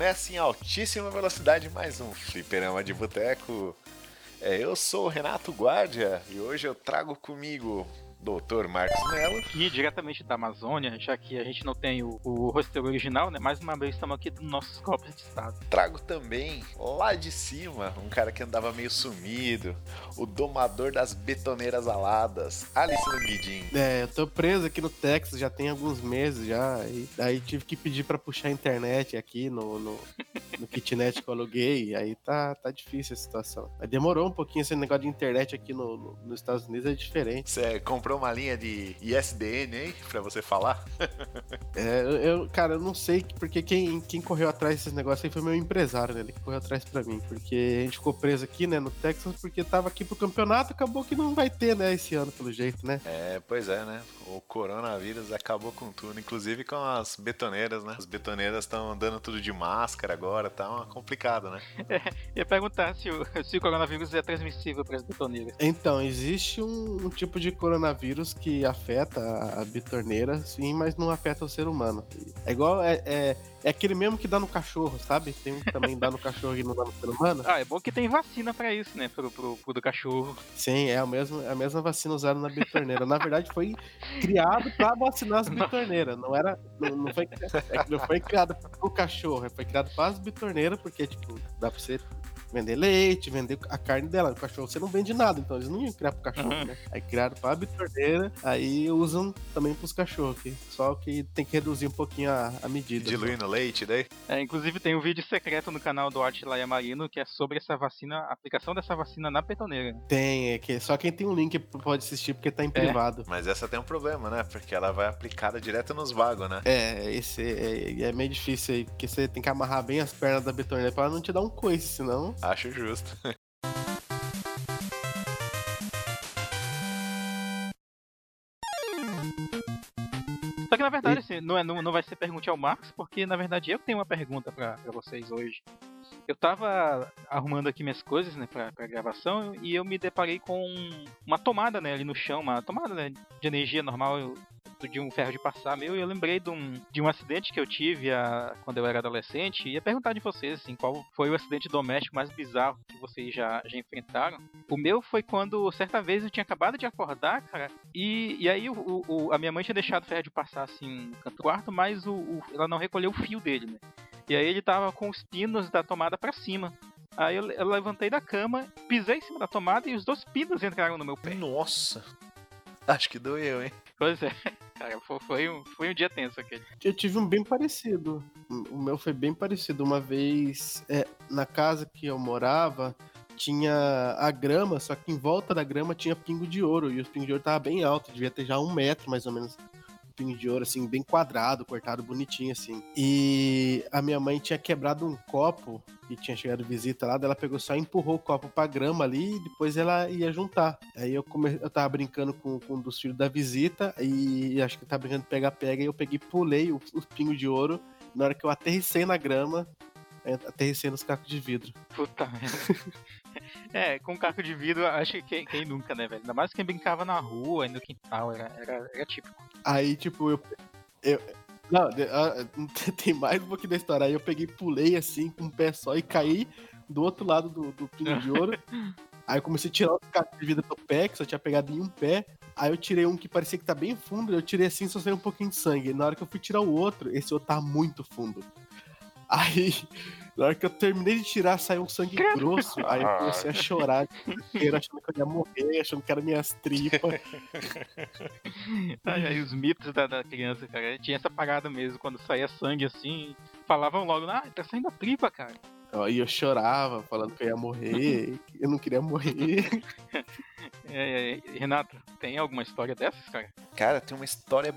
Recomeça em altíssima velocidade mais um Fliperama de Boteco. É, eu sou o Renato Guardia e hoje eu trago comigo Dr. Marcos Mello. Aqui, diretamente da Amazônia, já que a gente não tem o, o rosteiro original, né? Mais uma vez estamos aqui nos nossos copos de estado. Trago também, lá de cima, um cara que andava meio sumido, o domador das betoneiras aladas, Alice Languidin. É, eu tô preso aqui no Texas já tem alguns meses já, e daí tive que pedir pra puxar a internet aqui no, no, no kitnet que eu aluguei, aí tá, tá difícil a situação. Mas demorou um pouquinho esse negócio de internet aqui no, no- nos Estados Unidos, é diferente. Você comprou uma linha de ISDN aí pra você falar? É, eu, cara, eu não sei, porque quem, quem correu atrás desses negócios aí foi meu empresário, né? Ele que correu atrás pra mim. Porque a gente ficou preso aqui, né, no Texas, porque tava aqui pro campeonato, acabou que não vai ter, né, esse ano, pelo jeito, né? É, pois é, né? O coronavírus acabou com tudo, inclusive com as betoneiras, né? As betoneiras estão andando tudo de máscara agora, tá uma complicado, né? Ia perguntar se o, se o coronavírus é transmissível para as betoneiras. Então, existe um, um tipo de coronavírus que afeta a, bitorneira, sim, mas não afeta o ser humano. É igual, é, é, é aquele mesmo que dá no cachorro, sabe? Tem um que também dá no cachorro e não dá no ser humano. Ah, é bom que tem vacina para isso, né? Pro, pro, pro do cachorro. Sim, é a mesma, é a mesma vacina usada na bitorneira. Na verdade, foi criado pra vacinar as bitorneiras. Não era. Não, não foi, é não foi criado pro cachorro, foi criado para as bitorneiras, porque, tipo, dá pra você vender leite, vender a carne dela. O cachorro você não vende nada, então eles não iam criar pro cachorro, Uhum. né? Aí criaram pra bitorneira, aí usam também pros cachorros, que só que tem que reduzir um pouquinho a, a medida. Diluindo leite daí. É, inclusive tem um vídeo secreto no canal do Arte Laia Marino que é sobre essa vacina, a aplicação dessa vacina na betoneira. Tem, é que só quem tem um link pode assistir porque tá em privado. Mas essa tem um problema, né? Porque ela vai aplicada direto nos vagos, né? É, esse é, é meio difícil aí, porque você tem que amarrar bem as pernas da betoneira pra ela não te dar um coice, senão. Acho justo. Só que na verdade assim, não, é, não, não vai ser pergunte ao Marcos, porque na verdade eu tenho uma pergunta pra pra vocês hoje. Eu tava arrumando aqui minhas coisas, né, pra, pra gravação, e eu me deparei com uma tomada, né, ali no chão, uma tomada né, de energia normal de um ferro de passar meu, e eu lembrei de um, de um acidente que eu tive a, quando eu era adolescente, e ia perguntar de vocês, assim, qual foi o acidente doméstico mais bizarro que vocês já, já enfrentaram. O meu foi quando, certa vez, eu tinha acabado de acordar, cara, e, e aí o, o- a minha mãe tinha deixado o ferro de passar, assim, no canto quarto, mas o, o- ela não recolheu o fio dele, né. E aí ele tava com os pinos da tomada pra cima. Aí eu, eu levantei da cama, pisei em cima da tomada e os dois pinos entraram no meu pé. Nossa. Acho que doeu, hein? Pois é, cara, foi, um, foi um dia tenso aquele. Eu tive um bem parecido. O meu foi bem parecido. Uma vez, é, na casa que eu morava, tinha a grama, só que em volta da grama tinha pingo de ouro. E os pingos de ouro tava bem alto, devia ter já um metro mais ou menos. Pingo de ouro, assim, bem quadrado, cortado bonitinho, assim. E a minha mãe tinha quebrado um copo e tinha chegado visita lá, ela pegou só empurrou o copo pra grama ali e depois ela ia juntar. Aí eu, come... eu tava brincando com, com um dos filhos da visita e acho que tava brincando de pega-pega e eu peguei e pulei os os pingos de ouro. Na hora que eu aterrissei na grama, eu aterrissei nos cacos de vidro. Puta merda. É, com caco de vidro, acho que quem, quem nunca, né, velho? Ainda mais quem brincava na rua e no quintal, era, era, era típico. Aí, tipo, eu. eu não, ah, tem mais um pouquinho da história. Aí eu peguei, e pulei assim, com um pé só e caí do outro lado do, do pingo de ouro. Aí eu comecei a tirar os cacos de vidro do pé, que só tinha pegado em um pé. Aí eu tirei um que parecia que tá bem fundo, eu tirei assim, só saiu um pouquinho de sangue. Na hora que eu fui tirar o outro, esse outro tá muito fundo. Aí, na hora que eu terminei de tirar, saiu um sangue grosso. Aí eu comecei a chorar, inteiro, achando que eu ia morrer, achando que era minhas tripas. Ai, aí os mitos da, da criança, cara. Tinha essa parada mesmo, quando saía sangue assim, falavam logo, ah, tá saindo a tripa, cara. Aí eu chorava, falando que eu ia morrer, que eu não queria morrer. É, é, Renato, tem alguma história dessas, cara? Cara, tem uma história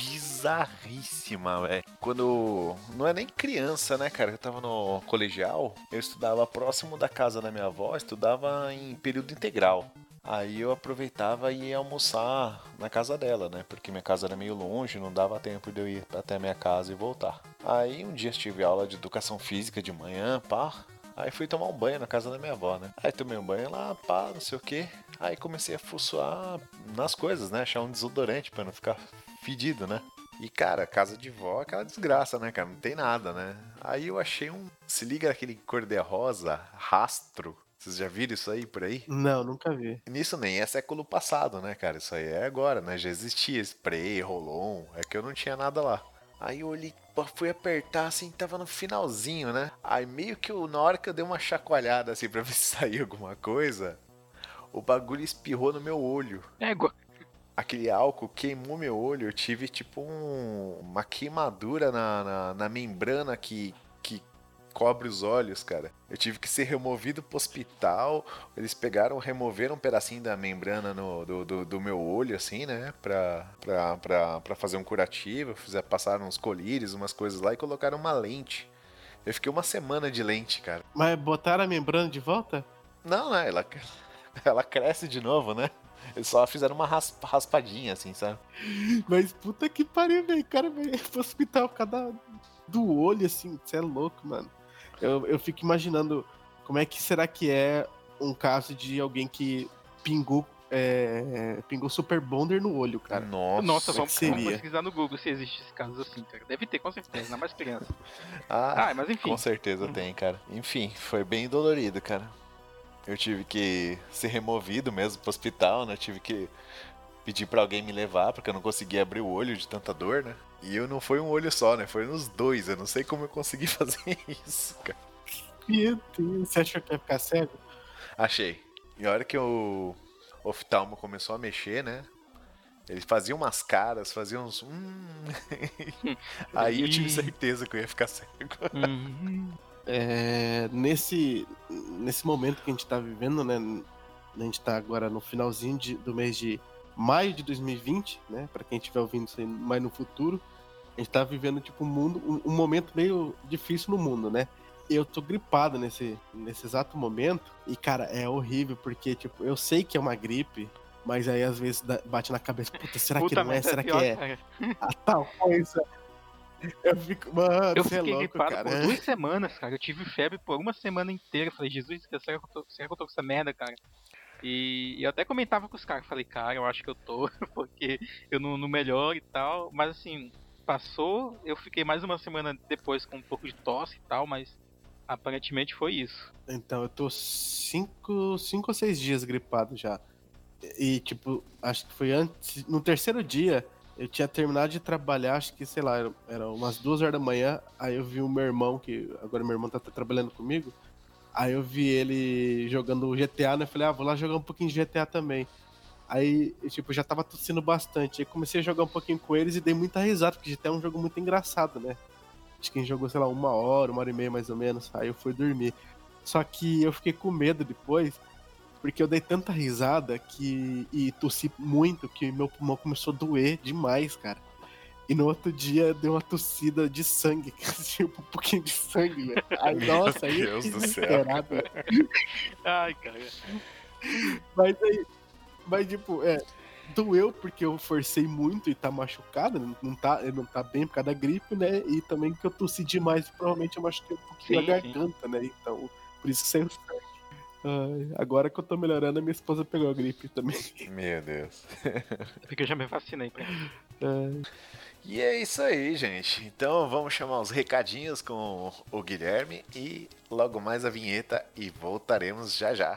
bizarríssima, velho. Quando. Não é nem criança, né, cara? Eu tava no colegial, eu estudava próximo da casa da minha avó, estudava em período integral. Aí eu aproveitava e ia almoçar na casa dela, né? Porque minha casa era meio longe, não dava tempo de eu ir até minha casa e voltar. Aí um dia tive aula de educação física de manhã, pá. Aí fui tomar um banho na casa da minha avó, né? Aí tomei um banho lá, pá, não sei o que. Aí comecei a fuçoar nas coisas, né? Achar um desodorante pra não ficar fedido, né? E, cara, casa de vó é aquela desgraça, né, cara? Não tem nada, né? Aí eu achei um. Se liga aquele cor-de-rosa, rastro. Vocês já viram isso aí por aí? Não, nunca vi. Nisso nem é século passado, né, cara? Isso aí é agora, né? Já existia spray, rolon. É que eu não tinha nada lá. Aí eu olhei, fui apertar assim, tava no finalzinho, né? Aí meio que eu, na hora que eu dei uma chacoalhada assim pra ver se saía alguma coisa, o bagulho espirrou no meu olho. Égua. Aquele álcool queimou meu olho. Eu tive tipo um, uma queimadura na, na, na membrana que, que cobre os olhos, cara. Eu tive que ser removido pro hospital. Eles pegaram, removeram um pedacinho da membrana no, do, do, do meu olho, assim, né? Pra, pra, pra, pra fazer um curativo. Fizer, passaram uns colírios, umas coisas lá e colocaram uma lente. Eu fiquei uma semana de lente, cara. Mas botaram a membrana de volta? Não, né? Ela, ela cresce de novo, né? Eles só fizeram uma raspa, raspadinha, assim, sabe? Mas puta que pariu, velho. Cara, veio pro hospital por causa do olho, assim. Você é louco, mano. Eu, eu fico imaginando como é que será que é um caso de alguém que pingou. É, pingou Super Bonder no olho, cara. Nossa, Nossa, vamos, seria? vamos pesquisar no Google se existe esse caso assim, cara. Deve ter, com certeza, ainda mais criança. Ah, Ah, mas enfim. com certeza tem, cara. Enfim, foi bem dolorido, cara. Eu tive que ser removido mesmo pro hospital, né? Eu tive que pedir pra alguém me levar, porque eu não conseguia abrir o olho de tanta dor, né? E eu não foi um olho só, né? Foi nos dois. Eu não sei como eu consegui fazer isso, cara. Meu Deus, você achou que ia ficar cego? Achei. E a hora que o oftalmo começou a mexer, né? Ele fazia umas caras, fazia uns. Hum. Aí eu tive certeza que eu ia ficar cego. Hum, É, nesse, nesse momento que a gente tá vivendo, né? A gente tá agora no finalzinho de- do mês de maio de 2020, né? Pra quem estiver ouvindo isso aí mais no futuro. A gente tá vivendo, tipo, um mundo, um, um momento meio difícil no mundo, né? Eu tô gripado nesse, nesse exato momento. E, cara, é horrível, porque, tipo, eu sei que é uma gripe, mas aí às vezes bate na cabeça, puta, será que Puta não é? merda, Será que pior, é cara. a tal coisa? Eu fico, mano, Eu você é fiquei louco, gripado cara. por duas semanas, cara. Eu tive febre por uma semana inteira. Eu Falei, Jesus, será que eu tô, será que eu tô com essa merda, cara? E eu até comentava com os caras. Falei, cara, eu acho que eu tô, porque eu não, não melhoro e tal. Mas assim, passou. Eu fiquei mais uma semana depois com um pouco de tosse e tal, mas aparentemente foi isso. Então, eu tô cinco, cinco ou seis dias gripado já. E, tipo, acho que foi antes. No terceiro dia, eu tinha terminado de trabalhar, acho que, sei lá, era, era umas duas horas da manhã. Aí eu vi o meu irmão, que agora meu irmão tá, tá trabalhando comigo. Aí eu vi ele jogando GTA, né? Eu falei, ah, vou lá jogar um pouquinho de GTA também. Aí, tipo, já tava tossindo bastante. Aí comecei a jogar um pouquinho com eles e dei muita risada, porque GTA é um jogo muito engraçado, né? Acho que a gente jogou, sei lá, uma hora, uma hora e meia mais ou menos. Aí eu fui dormir. Só que eu fiquei com medo depois, porque eu dei tanta risada que e tossi muito que meu pulmão começou a doer demais, cara. E no outro dia deu uma tossida de sangue, tipo um pouquinho de sangue. velho. Aí, Meu nossa, aí eu Deus do céu. Ai, cara. Mas aí, mas tipo, é, doeu porque eu forcei muito e tá machucado, não- não tá, não tá bem por causa da gripe, né? E também que eu tossi demais e provavelmente eu machuquei um pouquinho Sim, a sim. garganta, né? Então, por isso que saiu sangue. Ai, agora que eu tô melhorando, a minha esposa pegou a gripe também. Meu Deus. Porque eu já me vacinei pra E é isso aí, gente. Então vamos chamar os recadinhos com o Guilherme e logo mais a vinheta e voltaremos já já.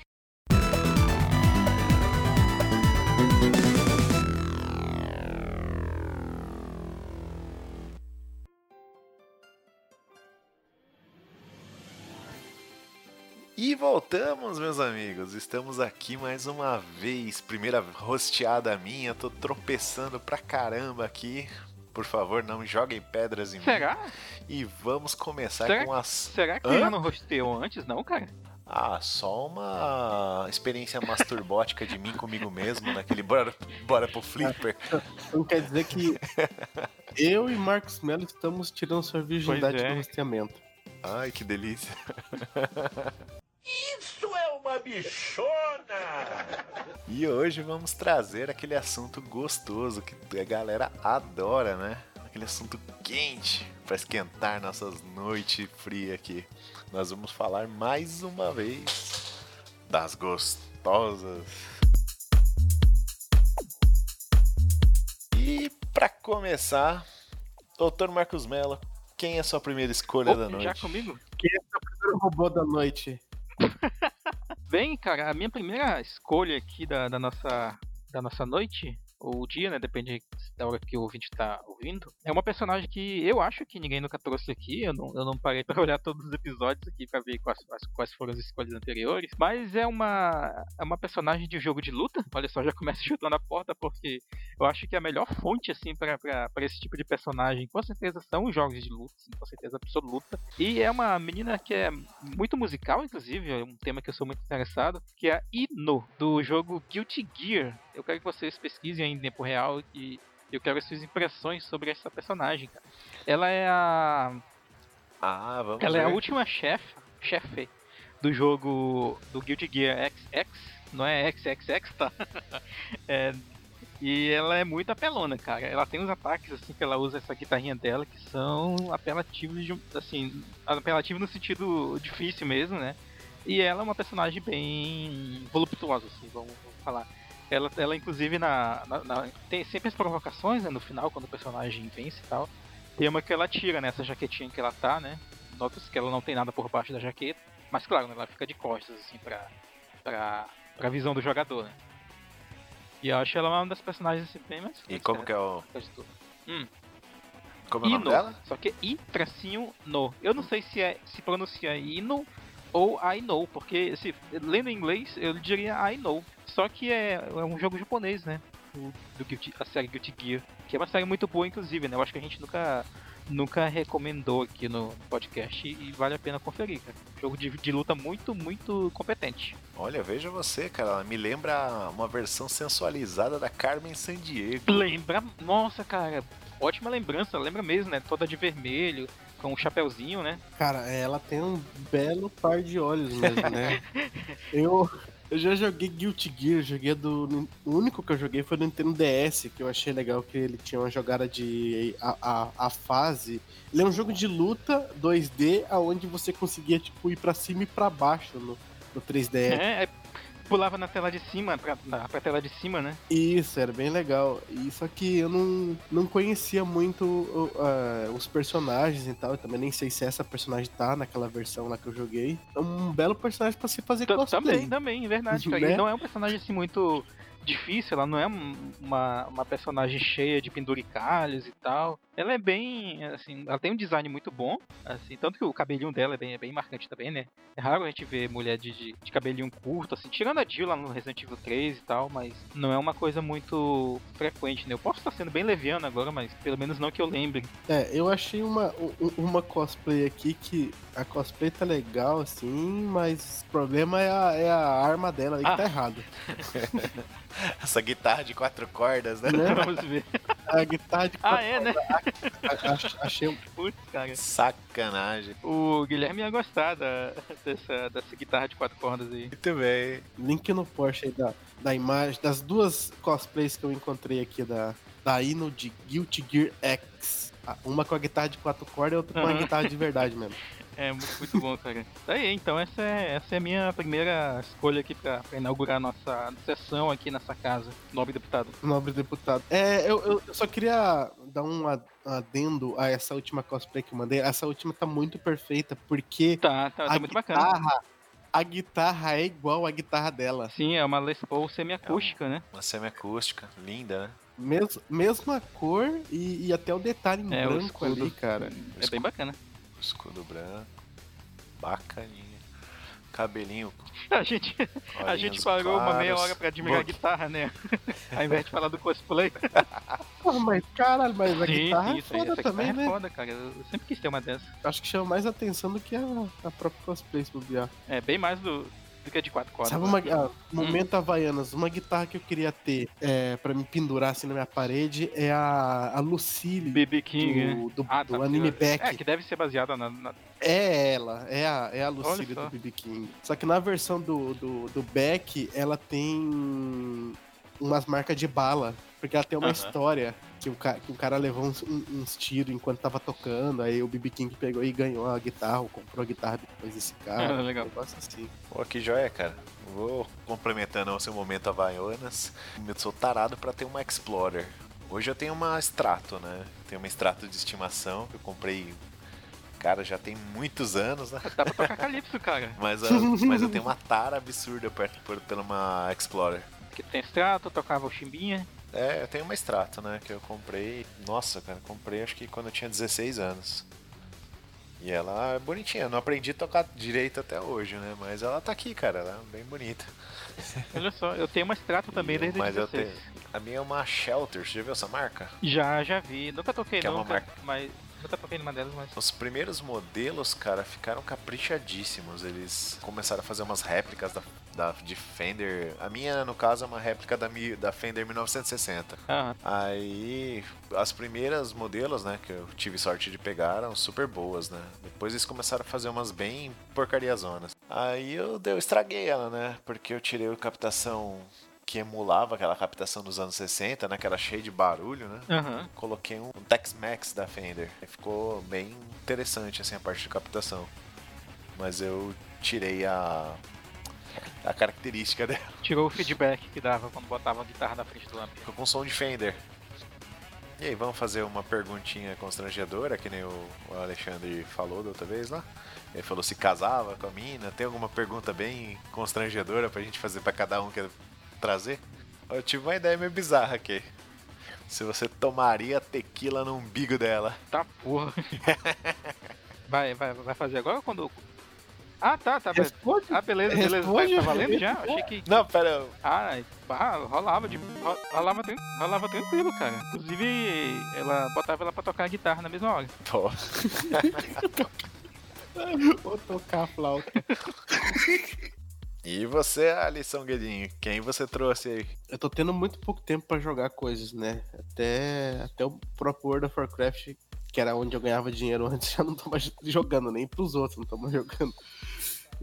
E voltamos, meus amigos. Estamos aqui mais uma vez. Primeira rosteada minha. Tô tropeçando pra caramba aqui. Por favor, não joguem pedras em mim. Será? E vamos começar Será com as. Será que Hã? já não rosteou antes, não, cara? Ah, só uma experiência masturbótica de mim comigo mesmo, naquele bora, bora pro flipper. Então quer dizer que eu e Marcos Melo estamos tirando sua virgindade é. no rastreamento. Ai, que delícia. Isso é uma bichona! E hoje vamos trazer aquele assunto gostoso que a galera adora, né? Aquele assunto quente para esquentar nossas noites frias aqui. Nós vamos falar mais uma vez das gostosas. E para começar, Doutor Marcos Mello, quem é a sua primeira escolha da Opa, noite? já comigo? O robô da noite. Bem, cara, a minha primeira escolha aqui da, da nossa, da nossa noite, ou dia, né? Depende da hora que o ouvinte tá ouvindo. É uma personagem que eu acho que ninguém nunca trouxe aqui. Eu não, eu não parei pra olhar todos os episódios aqui pra ver quais, quais, foram as escolhas anteriores. Mas é uma, é uma personagem de jogo de luta. Olha só, já começa chutando a porta, porque eu acho que a melhor fonte, assim, pra esse tipo de personagem, com certeza, são os jogos de luta, assim, com certeza absoluta. E é uma menina que é muito musical, inclusive, é um tema que eu sou muito interessado, que é a Ino, do jogo Guilty Gear. Eu quero que vocês pesquisem em tempo real e eu quero as suas impressões sobre essa personagem, cara. Ela é a. Ah, vamos Ela é a ver. última chefe, chefe do jogo do Guilty Gear XX, não é XXX, tá? É, e ela é muito apelona, cara. Ela tem uns ataques assim que ela usa essa guitarrinha dela que são apelativos de, assim, apelativo no sentido difícil mesmo, né? E ela é uma personagem bem voluptuosa, assim, vamos, vamos falar. Ela, ela inclusive na, na- na- tem sempre as provocações, né, no final quando o personagem vence e tal. Tem uma que ela tira nessa jaquetinha que ela tá, né? Notas que ela não tem nada por baixo da jaqueta, mas claro, né, ela fica de costas assim pra pra, pra visão do jogador, né? E eu acho ela uma das personagens assim, bem mais E como que é o. tudo. Como é o nome Ino, dela? só que I tracinho no. Eu não sei se é se pronuncia Ino ou I know, porque se lendo em inglês eu diria I know. Só que é, é um jogo japonês, né? Do, do Guilty- a série Guilty Gear, que é uma série muito boa inclusive, né? Eu acho que a gente nunca nunca recomendou aqui no podcast e, e vale a pena conferir, cara. Jogo de, de luta muito, muito competente. Olha, veja você, cara. Ela me lembra uma versão sensualizada da Carmen Sandiego. Lembra, nossa, cara, ótima lembrança, lembra mesmo, né? Toda de vermelho, com um chapéuzinho, né? Cara, ela tem um belo par de olhos mesmo, né? eu, eu já joguei Guilty Gear, joguei do. O único que eu joguei foi no Nintendo DS, que eu achei legal que ele tinha uma jogada de. A, a, a fase. Ele é um jogo de luta 2D, aonde você conseguia, tipo, ir pra cima e pra baixo no, no 3DS. É, é, pulava na tela de cima, pra, na, pra tela de cima, né? Isso, era bem legal. E só que eu não, não conhecia muito ah, os personagens e tal. Eu também nem sei se essa personagem tá naquela versão lá que eu joguei. É um belo personagem pra se fazer T- cosplay. Também, também, é verdade, cara. Né? E não é um personagem assim muito difícil, ela não é um- uma, uma personagem cheia de penduricalhos e tal. Ela é bem, assim, ela tem um design muito bom, assim, tanto que o cabelinho dela é bem, é bem marcante também, né? É raro a gente ver mulher de, de, de cabelinho curto, assim, tirando a Jill lá no Resident Evil 3 e tal, mas não é uma coisa muito frequente, né? Eu posso estar sendo bem leviano agora, mas pelo menos não que eu lembre. É, eu achei uma, uma cosplay aqui que a cosplay tá legal, assim, mas o problema é a, é a arma dela aí que Ah. tá errado. Essa guitarra de quatro cordas, né? Né? Vamos ver. A guitarra de Ah, é, né? A- a- achei um Putz, cara. Sacanagem. O Guilherme ia gostar da, dessa, dessa guitarra de quatro cordas aí. Muito bem. link no Porsche aí da, da imagem, das duas cosplays que eu encontrei aqui da, da Ino de Guilty Gear X. Ah, Uma com a guitarra de quatro cordas e outra com a Aham. guitarra de verdade mesmo. É muito, muito bom, cara. Tá aí, então essa é, essa é a minha primeira escolha aqui pra, pra inaugurar a nossa sessão aqui nessa casa, nobre deputado. Nobre deputado. É, eu- eu só queria dar um adendo a essa última cosplay que eu mandei. Essa última tá muito perfeita, porque Tá, tá, tá a, muito bacana. guitarra, a guitarra é igual à guitarra dela. Sim, é uma Les Paul semiacústica, né? Uma semiacústica, linda, né? Mes, mesma cor e, e até o detalhe em É, o branco escudo. ali, cara. É bem bacana. Escudo branco. Bacaninha. Cabelinho. A gente, a gente parou uma meia hora pra admirar a guitarra, né? Ao invés de falar do cosplay. Porra, mas caralho, mas a Sim, guitarra é isso aí, foda essa também, guitarra né? é foda, cara. Eu sempre quis ter uma dessa. Acho que chama mais atenção do que a, a própria cosplay, se bobear. É, bem mais do, do que a de quatro cordas. Sabe uma. ah, momento Havaianas, uma guitarra que eu queria ter é, pra me pendurar assim na minha parede é a, a Lucille BB King, né? do, do, Ah, do tá, anime porque- Beck. É, que deve ser baseada na. na- É ela, é a, é a Lucille do BB King. Só que na versão do, do, do Beck, ela tem umas marcas de bala. Porque ela tem uma Aham. história que o, ca- que o cara levou uns, um- uns tiros enquanto tava tocando. Aí o BB King pegou e ganhou a guitarra, ou comprou a guitarra depois desse cara. Ah, legal. Um negócio assim. Pô, que joia, cara. Vou complementando o seu momento Havaianas. Eu sou tarado pra ter uma Explorer. Hoje eu tenho uma Strato, né? Tenho uma Strato de estimação que eu comprei. Cara, já tem muitos anos, né? Dá pra tocar Calypso, cara. Mas, a- mas eu tenho uma tara absurda perto por, pela uma Explorer. Que tem extrato, tocava o chimbinha. É, eu tenho uma Strato, né? Que eu comprei. Nossa, cara, comprei acho que quando eu tinha 16 anos. E ela é bonitinha. Eu não aprendi a tocar direito até hoje, né? Mas ela tá aqui, cara. Ela é bem bonita. Olha só, eu tenho uma extrato também desde Mas eu 16. tenho. A minha é uma Shelter. Você já viu essa marca? Já, já vi. Nunca toquei, Que é uma nunca. marca. Mas. Nunca toquei numa delas, mas. Os primeiros modelos, cara, ficaram caprichadíssimos. Eles começaram a fazer umas réplicas da, da, de Fender. A minha, no caso, é uma réplica da, da Fender 1960. Ah, Aí, as primeiras modelos, né, que eu tive sorte de pegar, eram super boas, né? Depois eles começaram a fazer umas bem porcariazonas. Aí eu, eu estraguei ela, né? Porque eu tirei a captação que emulava aquela captação dos anos 60, né? Que era cheia de barulho, né? aham. Coloquei um Tex-Mex da Fender. Aí Ficou bem interessante, assim, a parte de captação. Mas eu tirei a... A característica dela. Tirou o feedback que dava quando botava a guitarra na frente do amp. Ficou com som de Fender. E aí, vamos fazer uma perguntinha constrangedora, que nem o Alexandre falou da outra vez lá. Ele falou se casava com a mina. Tem alguma pergunta bem constrangedora pra gente fazer pra cada um que trazer? Eu tive uma ideia meio bizarra aqui. Se você tomaria tequila no umbigo dela. Tá porra. vai, vai, vai fazer agora ou quando. Ah, tá, tá. Responde. Ah, beleza, beleza. Tá, Responde, tá valendo já? responde. Achei que. Não, pera. Ah, ah, rolava de. ro- Rolava, rolava tranquilo, cara. Inclusive, ela botava ela pra tocar a guitarra na mesma hora. Pô, Vou tocar a flauta. E você, Alisson Guedinho? Quem você trouxe aí? Eu tô tendo muito pouco tempo pra jogar coisas, né? Até, até o próprio World of Warcraft, que era onde eu ganhava dinheiro antes, já não tô mais jogando, nem pros outros, não tô mais jogando.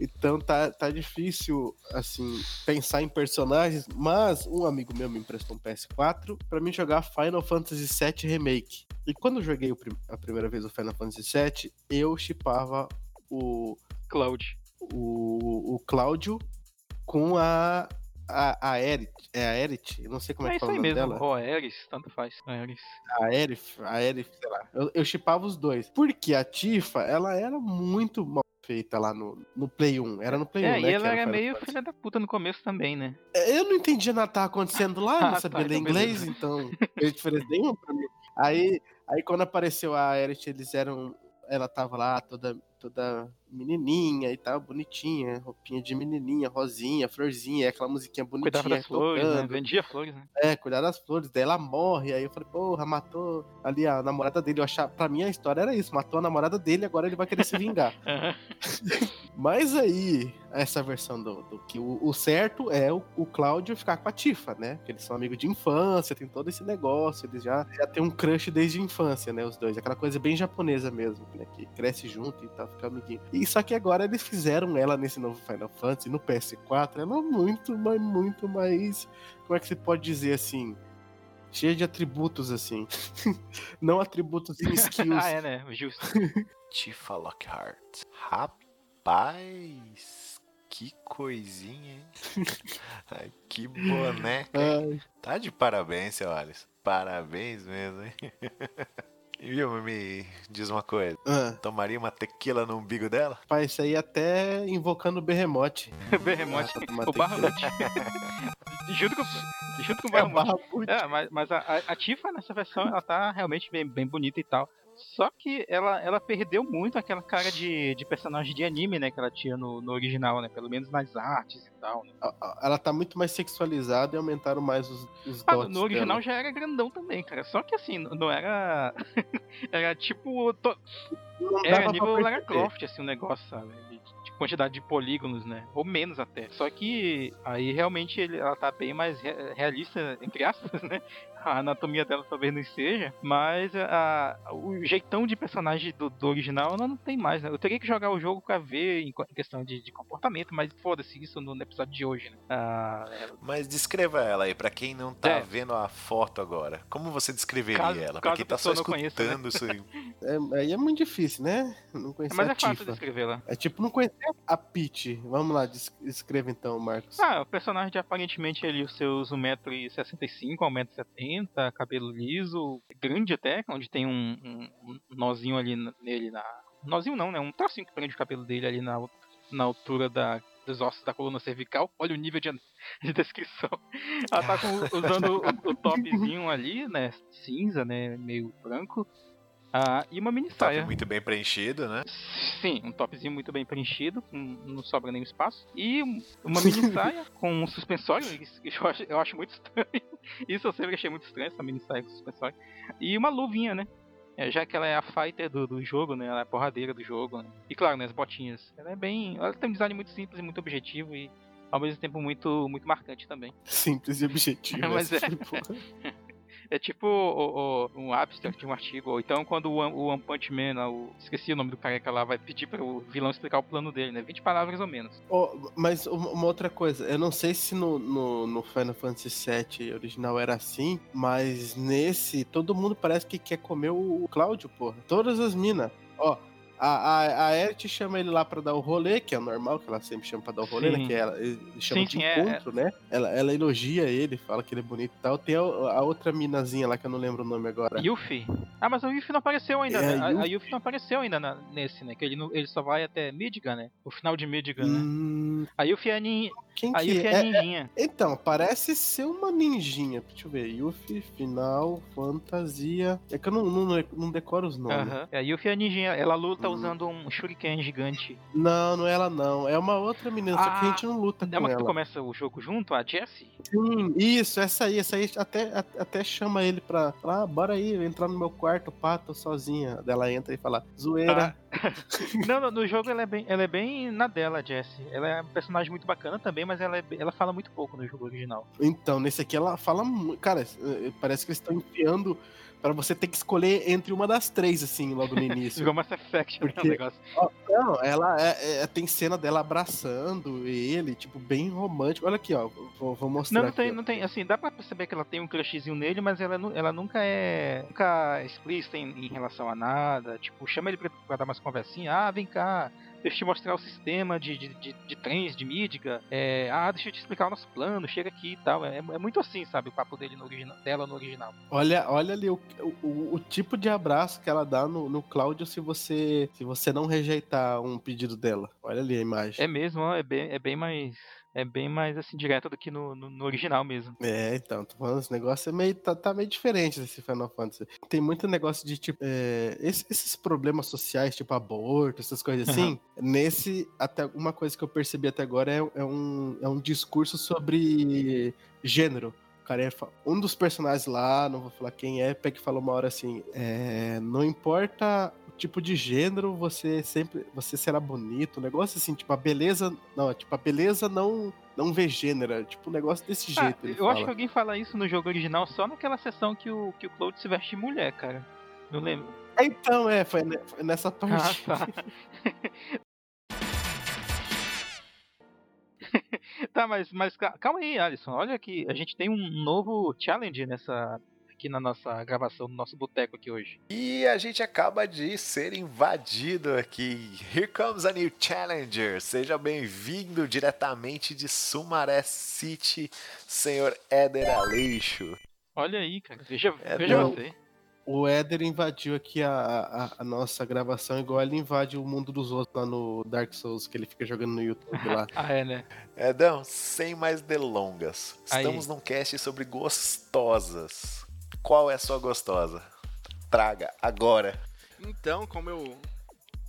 Então tá, tá difícil, assim, pensar em personagens, mas um amigo meu me emprestou um PS4 pra mim jogar Final Fantasy VII Remake. E quando eu joguei prim- a primeira vez o Final Fantasy VII, eu chipava o, Cloud. o, o Cláudio com a, a, a Erit. É a Erit? Eu não sei como é, É que isso fala o aí nome mesmo. dela. Ou Aeris, tanto faz. A Erif, a Erif, sei lá. Eu, chipava os dois. Porque a Tifa, ela era muito mal feita lá no, no Play 1. Era no Play 1, É, né? e ela era era Final meio filha da puta no começo também, né? Eu não entendia nada que tava acontecendo lá, Ah, não sabia tá, ler então inglês, beleza. então não fez diferença nenhuma pra mim. Aí, aí quando apareceu a Erit, eles eram. Ela tava lá toda, toda menininha e tal, bonitinha, roupinha de menininha, rosinha, florzinha, aquela musiquinha bonitinha Cuidava das flores, né? Vendia flores, né? É, cuidar das flores, daí ela morre, aí eu falei, porra, matou ali a namorada dele. Eu achava, pra mim a história era isso, matou a namorada dele, agora ele vai querer se vingar. Mas aí, essa versão do, do que o, o certo é o, o Cláudio ficar com a Tifa, né? Porque eles são amigos de infância, tem todo esse negócio, eles já, já têm um crush desde a infância, né? Os dois, aquela coisa bem japonesa mesmo, né? Que cresce junto e tal, fica amiguinho. E só que agora eles fizeram ela nesse novo Final Fantasy, no PS4, ela é muito, mas muito mais. Como é que se pode dizer assim? Cheia de atributos, assim. Não atributos em skills. ah, é, né? Justo. Tifa Lockhart. Rapaz, que coisinha, hein? Ai, que boneca. hein? Tá de parabéns, seu Alisson. Parabéns mesmo, hein? E viu, me diz uma coisa. ah, Tomaria uma tequila no umbigo dela? Pai, isso aí até invocando o Berremote. Berremote. Ah, o Barramute. junto com, junto com o É o Barramute. Barramute. É, mas, mas a, a, a Tifa nessa versão, ela tá realmente bem, bem bonita e tal. Só que ela, ela perdeu muito aquela cara de, de personagem de anime, né? Que ela tinha no, no original, né? Pelo menos nas artes e tal, né? Ela tá muito mais sexualizada e aumentaram mais os, os Ah, no original dela. já era grandão também, cara. Só que assim, não era. era tipo. to- Era nível Lara. Croft, assim, o negócio, sabe? De, de quantidade de polígonos, né? Ou menos até. Só que aí realmente ele- ela tá bem mais re- realista, entre aspas, né? A anatomia dela talvez não seja, mas a, o jeitão de personagem do, do original ela não tem mais, né? Eu teria que jogar o jogo pra ver em em questão de, de comportamento, mas foda-se isso no, no episódio de hoje, né? Ah, Mas descreva ela aí, pra quem não tá É. vendo a foto agora. Como você descreveria Caso- ela? Pra quem tá só pessoa não conheça, né? escutando isso aí. É, aí é muito difícil, né? Não conhecer mas a é fácil descrevê-la. É tipo não conhecer a Peach. Vamos lá, des- escreva então, Marcos. Ah, o personagem aparentemente ali os seus 1,65m ao 1,70m, cabelo liso, grande até, onde tem um, um- nozinho ali nele na. Nozinho não, né? Um tracinho que prende o cabelo dele ali na, na altura da, dos ossos da coluna cervical. Olha o nível de, de descrição. Ela tá com- usando o, o topzinho ali, né? Cinza, né? Meio branco. Ah, e uma mini Top saia. muito bem preenchido, né? Sim, um topzinho muito bem preenchido, não sobra nenhum espaço. E um- uma mini saia com um suspensório, eu acho, eu acho muito estranho. Isso eu sempre achei muito estranho, essa mini saia com suspensório. E uma luvinha, né? É, já que ela é a fighter do, do jogo, né? Ela é a porradeira do jogo. né? E claro, né? As botinhas. Ela é bem. Ela tem um design muito simples e muito objetivo e ao mesmo tempo muito, muito marcante também. Simples e objetivo. Mas é. É tipo o, o- um abstract de um artigo, ou então quando o o One Punch Man, o- esqueci o nome do careca lá, vai pedir para o vilão explicar o plano dele, né? 20 palavras ou menos. Ó, mas uma uma outra coisa, eu não sei se no, no, no Final Fantasy VII original era assim, mas nesse todo mundo parece que quer comer o Cláudio, porra. Todas as minas. Ó, a, a, a Eret chama ele lá pra dar o rolê, que é normal, que ela sempre chama pra dar o rolê, Sim. né? Que ela, chama Sim, de sim, é- encontro, né? Ela, ela elogia ele, fala que ele é bonito e tal. Tem a, a outra minazinha lá que eu não lembro o nome agora. Yuffie. Ah, mas o Yuffie não apareceu ainda, É, né? A- A, Yuffie. Yuffie não apareceu ainda na- nesse, né? Que ele, ele só vai até Midgar, né? O final de Midgar, né? Hum, A Yuffie é a, nin... quem a Yuffie é é? a ninjinha. Então, parece ser uma ninjinha. Deixa eu ver. Yuffie, final, fantasia. É que eu não, não, não decoro os nomes. Aham. É, A Yuffie é a ninjinha. Ela luta Hum. usando um shuriken gigante. Não, não é ela não. É uma outra menina, só que a Ah, gente não luta É com uma que tu ela. começa o jogo junto, a Jessie? Sim, isso, essa aí, essa aí até, até chama ele pra falar, ah, bora aí, entrar no meu quarto, pá, tô sozinha. Daí ela entra e fala, zoeira. Não, no, no jogo ela é, bem, ela é bem na dela, a Jessie. Ela é um personagem muito bacana também, mas ela, é ela fala muito pouco no jogo original. Então, nesse aqui ela fala muito. Cara, eh, parece que eles estão enfiando pra você ter que escolher entre uma das três, assim, logo no início. Igual Mass Effect, né, Porque- negócio. Não, ela é, é- tem cena dela abraçando ele, tipo, bem romântico. Olha aqui, ó. Vou, vou mostrar Não, não aqui, tem, ó. não tem, assim, dá pra perceber que ela tem um crushzinho nele, mas ela, ela nunca é nunca é explícita em, em relação a nada. Tipo, chama ele pra, pra dar umas conversinhas. Ah, vem cá, deixa eu te mostrar o sistema de, de, de, de trens de Midgar. É, ah, deixa eu te explicar o nosso plano, chega aqui e tal. É, é muito assim, sabe, o papo dele no original, dela no original. Olha, olha ali o, o, o tipo de abraço que ela dá no, no Cláudio se você se você não rejeitar um pedido dela. Olha ali a imagem. É mesmo, ó, é bem, é bem mais. É bem mais assim, direto do que no, no, no original mesmo. É, então, tô falando, esse negócio é meio, tá, tá meio diferente desse Final Fantasy. Tem muito negócio de, tipo, é, esse- esses problemas sociais, tipo aborto, essas coisas assim. Nesse, até uma coisa que eu percebi até agora é, é um, é um discurso sobre gênero. O cara é, um dos personagens lá, não vou falar quem é, pega e fala uma hora assim, é, não importa tipo de gênero, você sempre, você será bonito, um negócio assim, tipo, a beleza, não, tipo, a beleza não, não vê gênero, é tipo um negócio desse Ah, jeito. eu fala. acho que alguém fala isso no jogo original só naquela sessão que o, que o Cloud se veste de mulher, cara. Não lembro. Então, é, foi, ne- foi nessa Ah, parte. tá. tá, mas, mas ca- calma aí, Alisson. Olha que a gente tem um novo challenge nessa aqui na nossa gravação, no nosso boteco aqui hoje. E a gente acaba de ser invadido aqui. Here comes a new challenger. Seja bem-vindo diretamente de Sumaré City, senhor Éder Aleixo. Olha aí, cara. Veja, É, veja não. você. O Éder invadiu aqui a, a, a nossa gravação, igual ele invade o mundo dos outros lá no Dark Souls, que ele fica jogando no YouTube lá. Ah, é, né? Edão, sem mais delongas. Aí. Estamos num cast sobre gostosas. Qual é a sua gostosa? Traga agora. Então, como eu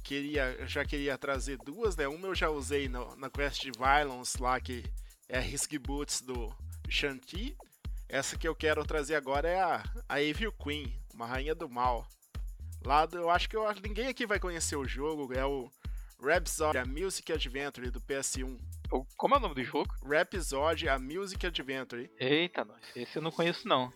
queria, eu já queria trazer duas, né? Uma eu já usei no, na quest de Violence lá, que é a Risk Boots do Shanti. Essa que eu quero trazer agora é a, a Evil Queen, uma rainha do mal. Lá do, eu acho que eu, ninguém aqui vai conhecer o jogo, é o Rhapsody, a Music Adventure do PS1. O- Como é o nome do jogo? Rhapsody, a Music Adventure. Eita, nós. Esse eu não conheço, não.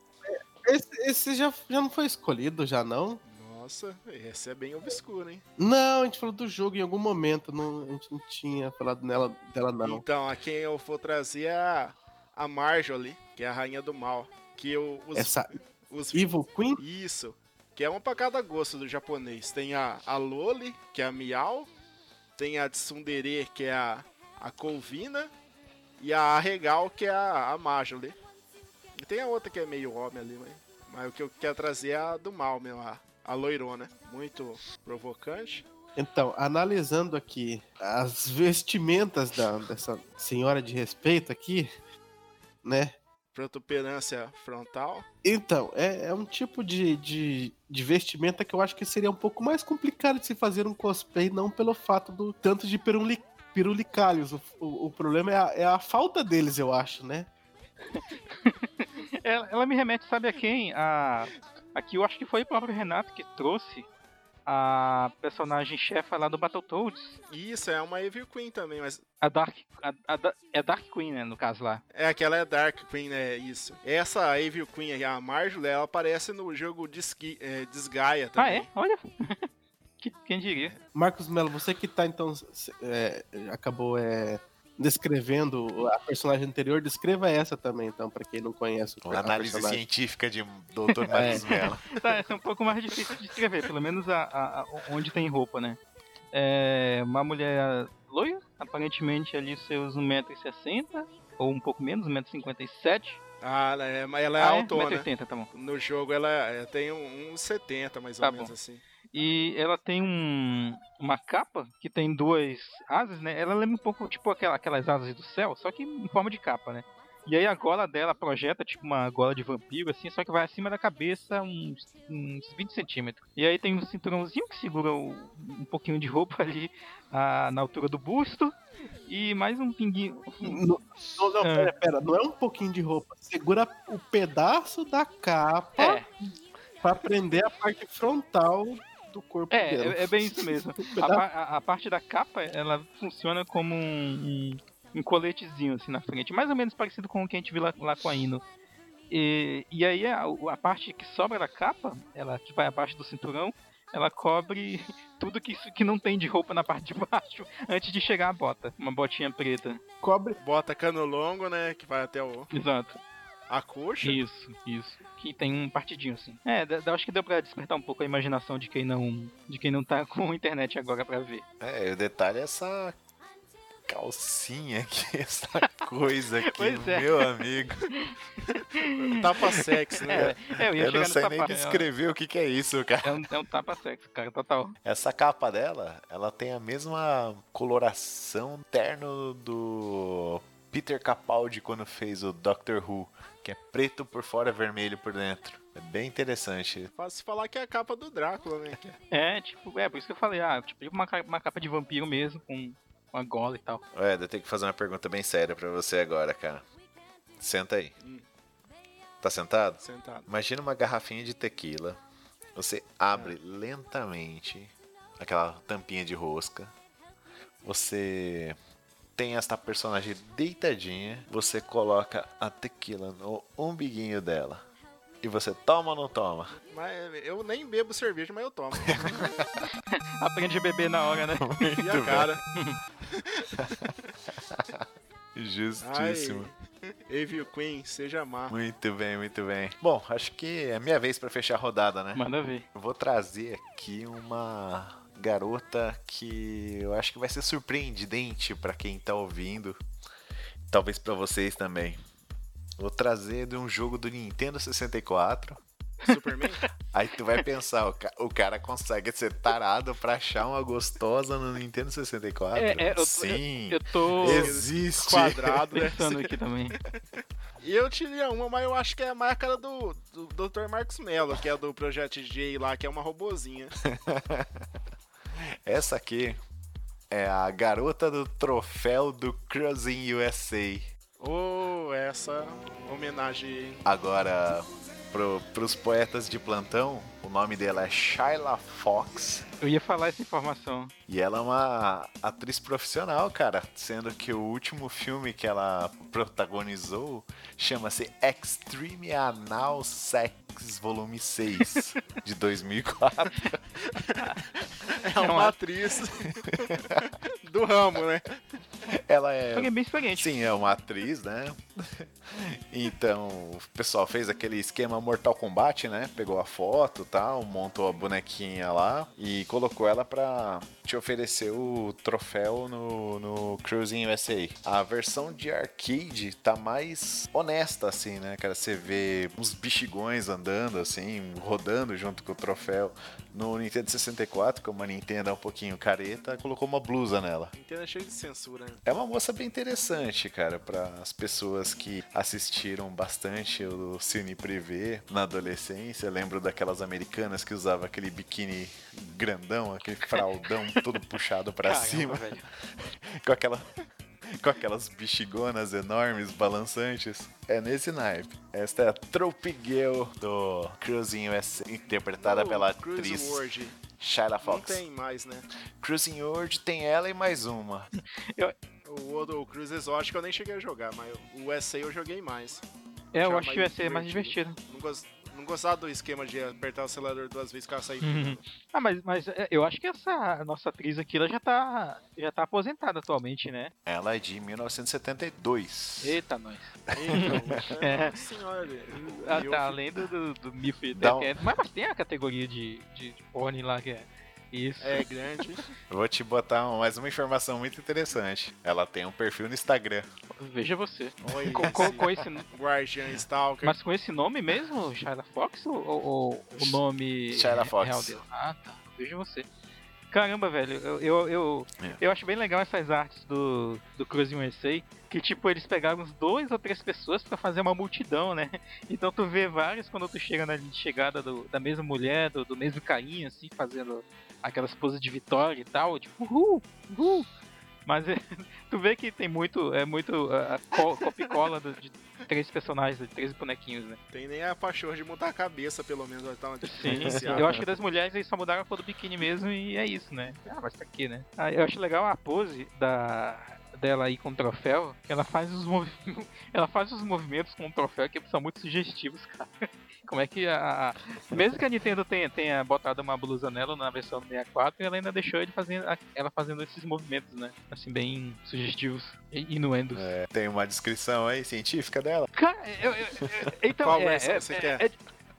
Esse, esse já, já não foi escolhido, já não? Nossa, esse é bem obscuro, hein? Não, a gente falou do jogo em algum momento, não, a gente não tinha falado nela, dela não. Então, a quem eu vou trazer é a, a Marjorie, que é a rainha do mal. Que eu, os, Essa os Evil Queen? Isso. Que é uma pra cada gosto do japonês. Tem a, a Loli, que é a Miau. Tem a Tsundere, que é a, a Colvina. E a Arregal, que é a, a Majole. E tem a outra que é meio homem ali, mas, mas o que eu quero trazer é a do mal mesmo, a, a loirona. Muito provocante. Então, analisando aqui as vestimentas da, dessa senhora de respeito aqui, né? Protuberância frontal. Então, é, é um tipo de, de, de vestimenta que eu acho que seria um pouco mais complicado de se fazer um cosplay, não pelo fato do tanto de piruli, pirulicalhos. O, o, o problema é a, é a falta deles, eu acho, né? Ela, ela me remete, sabe a quem? A. Aqui eu acho que foi o próprio Renato que trouxe a personagem chefa lá do Battletoads. Isso, é uma Evil Queen também, mas A Dark. A, a é Dark Queen, né? No caso lá. É, aquela é Dark Queen, é isso. Essa Evil Queen, a Marjorie, ela aparece no jogo Disqui, é, Desgaia Ah, também. é? Olha. Que- Quem diria? Marcos Melo, você que tá então. é, acabou é, descrevendo a personagem anterior, descreva essa também, então, pra quem não conhece o Uma análise personagem. científica de Dr. Marcos Mello. Tá, essa é um pouco mais difícil de escrever, pelo menos a, a- a- onde tem roupa, né? É uma mulher loira, aparentemente ali seus 1,60m, ou um pouco menos, 1,57m. Ah, ela é, mas ela é ah, autona. 1,80m, tá bom. No jogo ela é, tem um- uns 70, mais ou Tá menos bom. assim. E ela tem um, uma capa que tem duas asas, né? Ela lembra um pouco, tipo, aquela, aquelas asas do céu, só que em forma de capa, né? E aí a gola dela projeta, tipo, uma gola de vampiro, assim, só que vai acima da cabeça uns, uns 20 centímetros. E aí tem um cinturãozinho que segura o- um pouquinho de roupa ali ah, na altura do busto. E mais um pinguinho. Não, não, não, É. pera, pera, não é um pouquinho de roupa. Segura o pedaço da capa É, pra prender a parte frontal do corpo é, dela. é, é bem isso mesmo. A, a- a parte da capa, ela funciona como um, um, um coletezinho assim na frente, mais ou menos parecido com o que a gente viu lá, lá com a Ino. E, e aí a, a parte que sobra da capa, ela que vai abaixo do cinturão, ela cobre tudo que, isso- que não tem de roupa na parte de baixo antes de chegar a bota, uma botinha preta. Cobre. Bota cano longo, né? Que vai até o, Exato. A coxa. Isso, isso. Que tem um partidinho assim. É, acho que deu pra despertar um pouco a imaginação de quem não, de quem não tá com internet agora pra ver. É, o detalhe é essa calcinha aqui, essa coisa aqui, é. meu amigo. Tapa sexy, né? É, eu ia Eu não sei nem parte. descrever o que, que é isso, cara. É um, é um tapa-sexo, cara, total. Essa capa dela, ela tem a mesma coloração terno do Peter Capaldi quando fez o Doctor Who, que é preto por fora, vermelho por dentro. É bem interessante. Fácil falar que é a capa do Drácula, né? que é- É, tipo, é, por isso que eu falei, ah, tipo, uma, uma capa de vampiro mesmo, com uma gola e tal. Ué, eu tenho que fazer uma pergunta bem séria pra você agora, cara. Senta aí. Hum. Tá sentado? Sentado. Imagina uma garrafinha de tequila. Você abre lentamente aquela tampinha de rosca. Você tem esta personagem deitadinha. Você coloca a tequila no umbiguinho dela. E você toma ou não toma? Mas eu nem bebo cerveja, mas eu tomo. Aprende a beber na hora, né? E a cara. Justíssimo. Evil Queen, seja má. Muito bem, muito bem. Bom, acho que é minha vez pra fechar a rodada, né? Manda ver. Eu vou trazer aqui uma garota que eu acho que vai ser surpreendente pra quem tá ouvindo. Talvez pra vocês também. Vou trazer de um jogo do Nintendo 64. Superman? Aí tu vai pensar, o, ca- o cara consegue ser tarado pra achar uma gostosa no Nintendo 64? É, é, eu tô- Sim, Eu tô existe. Quadrado, né? pensando aqui também. Eu teria uma, mas eu acho que é a marca do, do Dr. Marcos Mello, que é do Projeto J lá, que é uma robozinha. Essa aqui é a garota do troféu do Cruising USA. Oh, essa homenagem. Agora, pro, pros poetas de plantão, o nome dela é Shyla Fox. Eu ia falar essa informação. E ela é uma atriz profissional, cara. Sendo que o último filme que ela protagonizou chama-se Extreme Anal Sex Volume 6, de 2004. É uma atriz do ramo, né? Ela é. Alguém bem experiente. Sim, é uma atriz, né? Então, o pessoal fez aquele esquema Mortal Kombat, né? Pegou a foto e tal, montou a bonequinha lá e colocou ela pra te oferecer o troféu no, no Cruising USA. A versão de arcade tá mais honesta, assim, né, cara? Você vê uns bichigões andando, assim, rodando junto com o troféu. No Nintendo 64, como a Nintendo é um pouquinho careta, colocou uma blusa nela. Nintendo é cheio de censura, né? É uma moça bem interessante, cara, para as pessoas que assistiram bastante o Cine Privé na adolescência. Lembro daquelas americanas que usavam aquele biquíni grandão, aquele fraldão todo puxado para cima, velho. com aquela com aquelas bichigonas enormes, balançantes. É nesse naipe. Esta é a Trope Girl do Cruising USA, interpretada O pela atriz World Shyla não Fox. tem mais, né? Cruising World tem ela e mais uma. O outro, o Cruise Exótico eu nem cheguei a jogar, mas o USA eu joguei mais. É, eu acho que ia ser mais divertido. Não, não gostava do esquema de apertar o acelerador duas vezes para sair. Uhum. Ah, mas, mas é, eu acho que essa nossa atriz aqui, ela já tá, já tá aposentada atualmente, né? Ela é de 1972. Eita, nós. Então, É. senhora. Ah, eu tá, além do, do, do Milf Dá um- mas, mas tem a categoria de, de, de porn lá que é. Isso. É grande. Eu Vou te botar mais uma informação muito interessante. Ela tem um perfil no Instagram. Veja você. Olha Com, com, esse com esse, Guardian Stalker. mas com esse nome mesmo, Shyla Fox, ou, ou- ou o nome Shyla Fox. real dela? Ah, tá. Veja você. Caramba, velho, eu, eu, eu, É. eu acho bem legal essas artes do, do Cruising USA, que tipo, eles pegaram uns dois ou três pessoas pra fazer uma multidão, né? Então tu vê vários quando tu chega na linha de chegada do- da mesma mulher, do, do mesmo carinha, assim, fazendo aquelas poses de vitória e tal, tipo, uhul, uhul. Mas é, tu vê que tem muito, é muito a, a co- copia e cola do- de três personagens, de três bonequinhos, né? Tem nem a paixão de montar a cabeça, pelo menos, uma Sim, eu acho que das mulheres eles só mudaram a cor do biquíni mesmo e é isso, né? Ah, mas pra quê, né? Ah, eu acho legal a pose da dela aí com o troféu, que ela faz os movi... ela faz os movimentos com o troféu que são muito sugestivos, cara. Como é que a, mesmo que a Nintendo tenha, tenha botado uma blusa nela na versão do 64, ela ainda deixou ele fazendo ela fazendo esses movimentos, né? Assim bem sugestivos e inuendos. É, tem uma descrição aí científica dela. Cara, eu, eu- eu- então Qual é, é, você é- quer? é-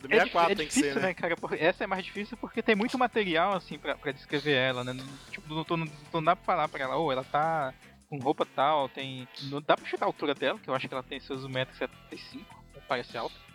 Do é, 64 dif- é tem que difícil, ser, né? cara? porque Essa é mais difícil porque tem muito material, assim, pra, pra descrever ela, né? Tipo, não, tô- não, não dá pra falar pra ela, ou ela tá com roupa tal, tem. Não dá pra chutar a altura dela, que eu acho que ela tem seus 1,75m, parece alta.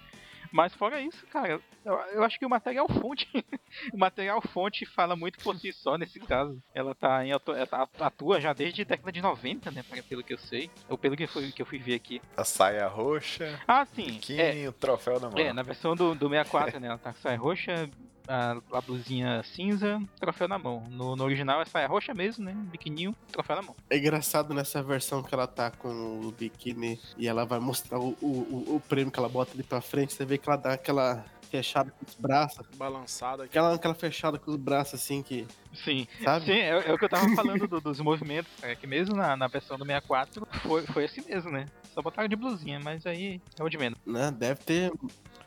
Mas fora isso, cara, eu, eu acho que o material fonte. o material fonte fala muito por si só nesse caso. Ela tá em ela atua já desde a década de 90, né? Pelo que eu sei. Ou pelo que, foi, que eu fui ver aqui. A saia roxa, Ah, sim. biquíni É, o troféu na mão. é, na versão do, do 64, né? Ela tá com saia roxa, a, a blusinha cinza, troféu na mão. No, no original é saia roxa mesmo, né? Biquininho, troféu na mão. É engraçado nessa versão que ela tá com o biquíni e ela vai mostrar o, o, o- o prêmio que ela bota ali pra frente. Você vê que ela dá aquela fechada com os braços. Balançada aqui. Aquela, aquela fechada com os braços assim que. Sim. Sabe? Sim, é, é o que eu tava falando do- dos movimentos, cara, que mesmo na, na versão do 64 foi, foi assim mesmo, né? Só botaram de blusinha, mas aí é o de menos. Né? Deve ter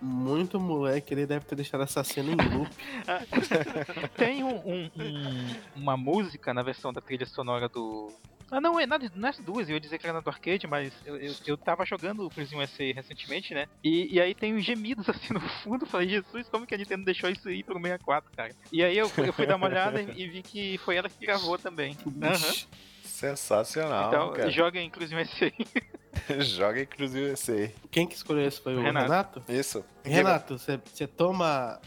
muito moleque, ele deve ter deixado essa cena em loop. Tem um, um- um- uma música na versão da trilha sonora do. Ah, não, é nada, não é as duas, eu ia dizer que era na do arcade, mas eu, eu, eu tava jogando o Prison USA recentemente, né? E, e aí tem uns gemidos assim no fundo, falei, Jesus, como que a Nintendo deixou isso aí pro 64, cara? E aí eu, eu fui dar uma olhada e, e vi que foi ela que gravou também. Aham. Sensacional, Então, cara. joga em Prison USA. Joga inclusive esse aí. Quem que escolheu esse foi o Renato. Renato? Isso. Renato, você toma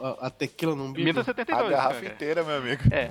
a, a tequila no umbigo? Minta A 72, garrafa cara. inteira, meu amigo. É,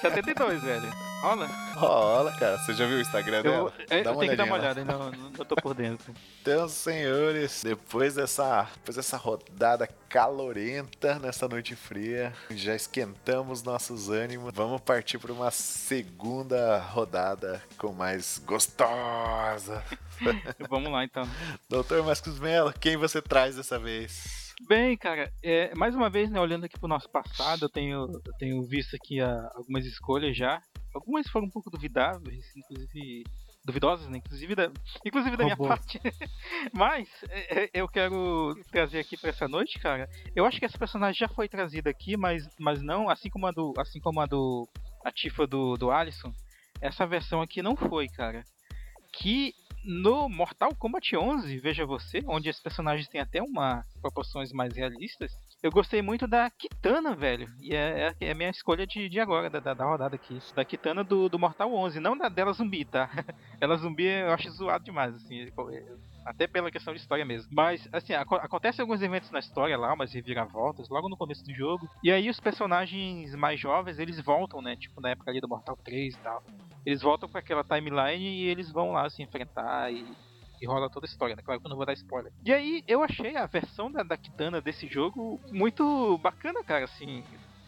72, velho. Rola? Rola, cara. Você já viu o Instagram Eu, dela? é, Dá eu uma tenho que dar uma olhada, ainda não, não tô por dentro. Então, senhores, depois dessa, depois dessa rodada calorenta nessa noite fria, já esquentamos nossos ânimos. Vamos partir para uma segunda rodada com mais gostosa. Vamos lá, então. Doutor Marcos Mello, quem você traz dessa vez? Bem, cara, é, mais uma vez, né, olhando aqui pro nosso passado, eu tenho, eu tenho visto aqui ah, algumas escolhas já. Algumas foram um pouco duvidáveis, inclusive. Duvidosas, né? Inclusive da, inclusive da minha Robô. parte. Mas é, é, eu quero trazer aqui pra essa noite, cara. Eu acho que essa personagem já foi trazida aqui, mas, mas não, assim como a do. Assim como a do. A Tifa do, do Alisson, essa versão aqui não foi, cara. Que no Mortal Kombat 11, veja você, onde os personagens têm até uma proporções mais realistas, eu gostei muito da Kitana, velho. E é, é a minha escolha de, de agora, da, da, da rodada aqui. Da Kitana do, do Mortal 11, não da dela zumbi, tá? Ela zumbi eu acho zoado demais, assim. Até pela questão de história mesmo. Mas, assim, aco acontecem alguns eventos na história lá, umas reviravoltas, logo no começo do jogo. E aí os personagens mais jovens, eles voltam, né? Tipo, na época ali do Mortal 3 e tal. Eles voltam pra aquela timeline e eles vão lá se enfrentar e, e rola toda a história, né? Claro que eu não vou dar spoiler. E aí eu achei a versão da, da Kitana desse jogo muito bacana, cara, assim.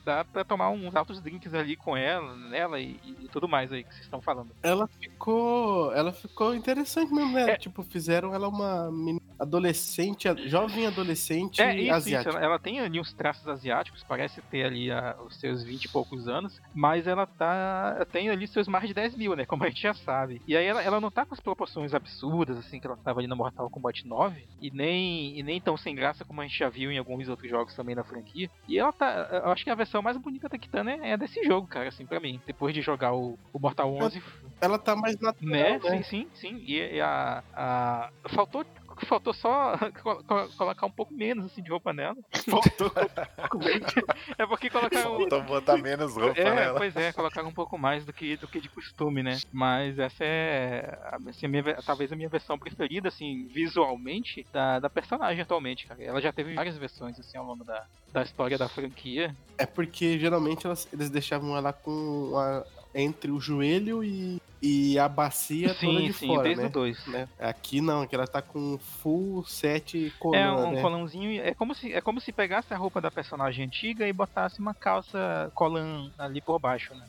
Dá pra tomar uns altos drinks ali com ela, nela e, e tudo mais aí que vocês estão falando. Ela ficou. Ela ficou interessante mesmo, né? É. Tipo, fizeram ela uma adolescente, jovem adolescente É, isso, isso. asiática. Ela, ela tem ali uns traços asiáticos, parece ter ali ah, os seus 20 e poucos anos, mas ela tá. tem ali seus mais de 10 mil, né? Como a gente já sabe. E aí ela, ela não tá com as proporções absurdas, assim, que ela tava ali no Mortal Kombat 9, e nem, e nem tão sem graça como a gente já viu em alguns outros jogos também da franquia. E ela tá. Eu acho que a versão mais bonita da Kitana é, é desse jogo, cara, assim, pra mim. Depois de jogar o, o Mortal 11, Ela tá mais natural, né? né? Sim, sim, sim. E, e a, a. Faltou. Faltou só co- co- colocar um pouco menos assim de roupa nela. Faltou. É porque colocaram. Faltou botar menos roupa É, nela. pois é, colocaram um pouco mais do que, do que de costume, né? Mas essa é assim, a minha, ve- talvez a minha versão preferida, assim, visualmente, da, da personagem atualmente, cara. Ela já teve várias versões, assim, ao longo da, da história da franquia. É porque geralmente elas- eles deixavam ela com a- entre o joelho e, e a bacia toda sim, de sim, fora, desde né? 2. né? Aqui não, aqui ela tá com full set É coluna, um né? colãozinho, é como se é como se pegasse a roupa da personagem antiga e botasse uma calça colã ali por baixo, né?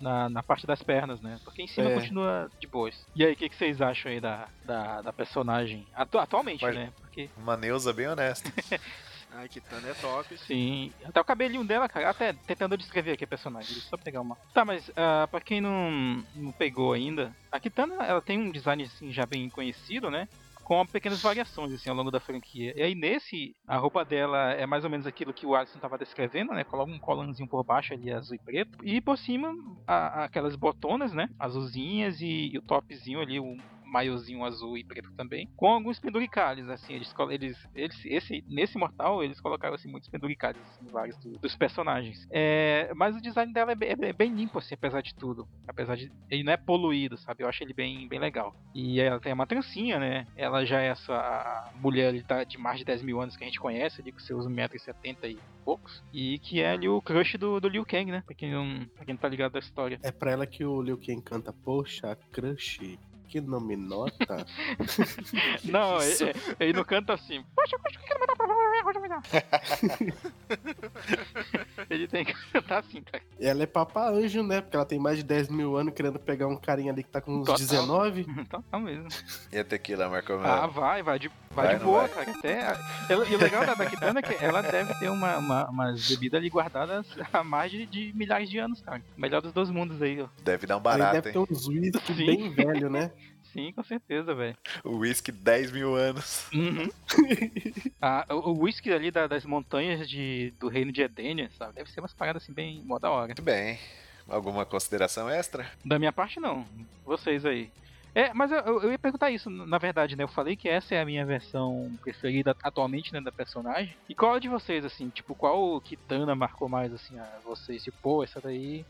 Na, na parte das pernas, né? Porque em cima É. continua de boas. E aí, o que, que vocês acham aí da, da, da personagem? Atu- atualmente, Mas- né? Porque, Uma Neuza bem honesta. Ai, Kitana é top. sim. Até o cabelinho dela, cara, até tentando descrever aqui a personagem. Só pegar uma. Tá, mas ah, pra quem não, não pegou ainda, a Kitana, ela tem um design, assim, já bem conhecido, né? com pequenas variações assim ao longo da franquia. E aí nesse, a roupa dela é mais ou menos aquilo que o Alisson estava descrevendo, né? Coloca um colanzinho por baixo ali azul e preto e por cima a- aquelas botonas, né? Azulzinhas e, e o topzinho ali, o maiozinho azul e preto também, com alguns penduricalhos, assim, eles, eles, eles esse, nesse Mortal, eles colocaram, assim, muitos penduricalhos, assim, vários do- dos personagens. É, mas o design dela é bem, é bem limpo, assim, apesar de tudo, apesar de, ele não é poluído, sabe, eu acho ele bem, bem legal. E ela tem uma trancinha, né, ela já é essa mulher ali, tá, de mais de 10 mil anos que a gente conhece, ali, com seus 1,70m e poucos, e que é ali o crush do, do Liu Kang, né, pra quem, não, pra quem não tá ligado da história. É pra ela que o Liu Kang canta, poxa, crush, que nome nota. Não, ele, ele não canta assim. Poxa, poxa, o que que ele mandar pra me dar." Ele tem que cantar assim, cara. E ela é papa anjo, né? Porque ela tem mais de 10 mil anos querendo pegar um carinha ali que tá com uns Total. 19. Então tá mesmo. E a tequila, Marco Ah, vai, vai de, vai Vai, de não boa, vai? cara. Até, ela- e o legal da, Kitana é que ela deve ter uma, uma, umas bebidas ali guardadas há mais de, de milhares de anos, cara. Melhor dos dois mundos aí, ó. Deve dar um Aí barato, deve hein? ter uns Sim. bem velho, né? Sim, com certeza, velho. O whisky 10 mil anos. Uhum. Ah, o, o whisky ali da- das montanhas de, do reino de Edenia, sabe? Deve ser umas paradas assim bem mó da hora. Muito bem. Alguma consideração extra? Da minha parte, não. Vocês aí. É, mas eu, eu- ia perguntar isso, na verdade, né? Eu falei que essa é a minha versão preferida atualmente, né, da personagem. E qual de vocês, assim? Tipo, qual Kitana marcou mais, assim, a vocês? Tipo, pô, essa daí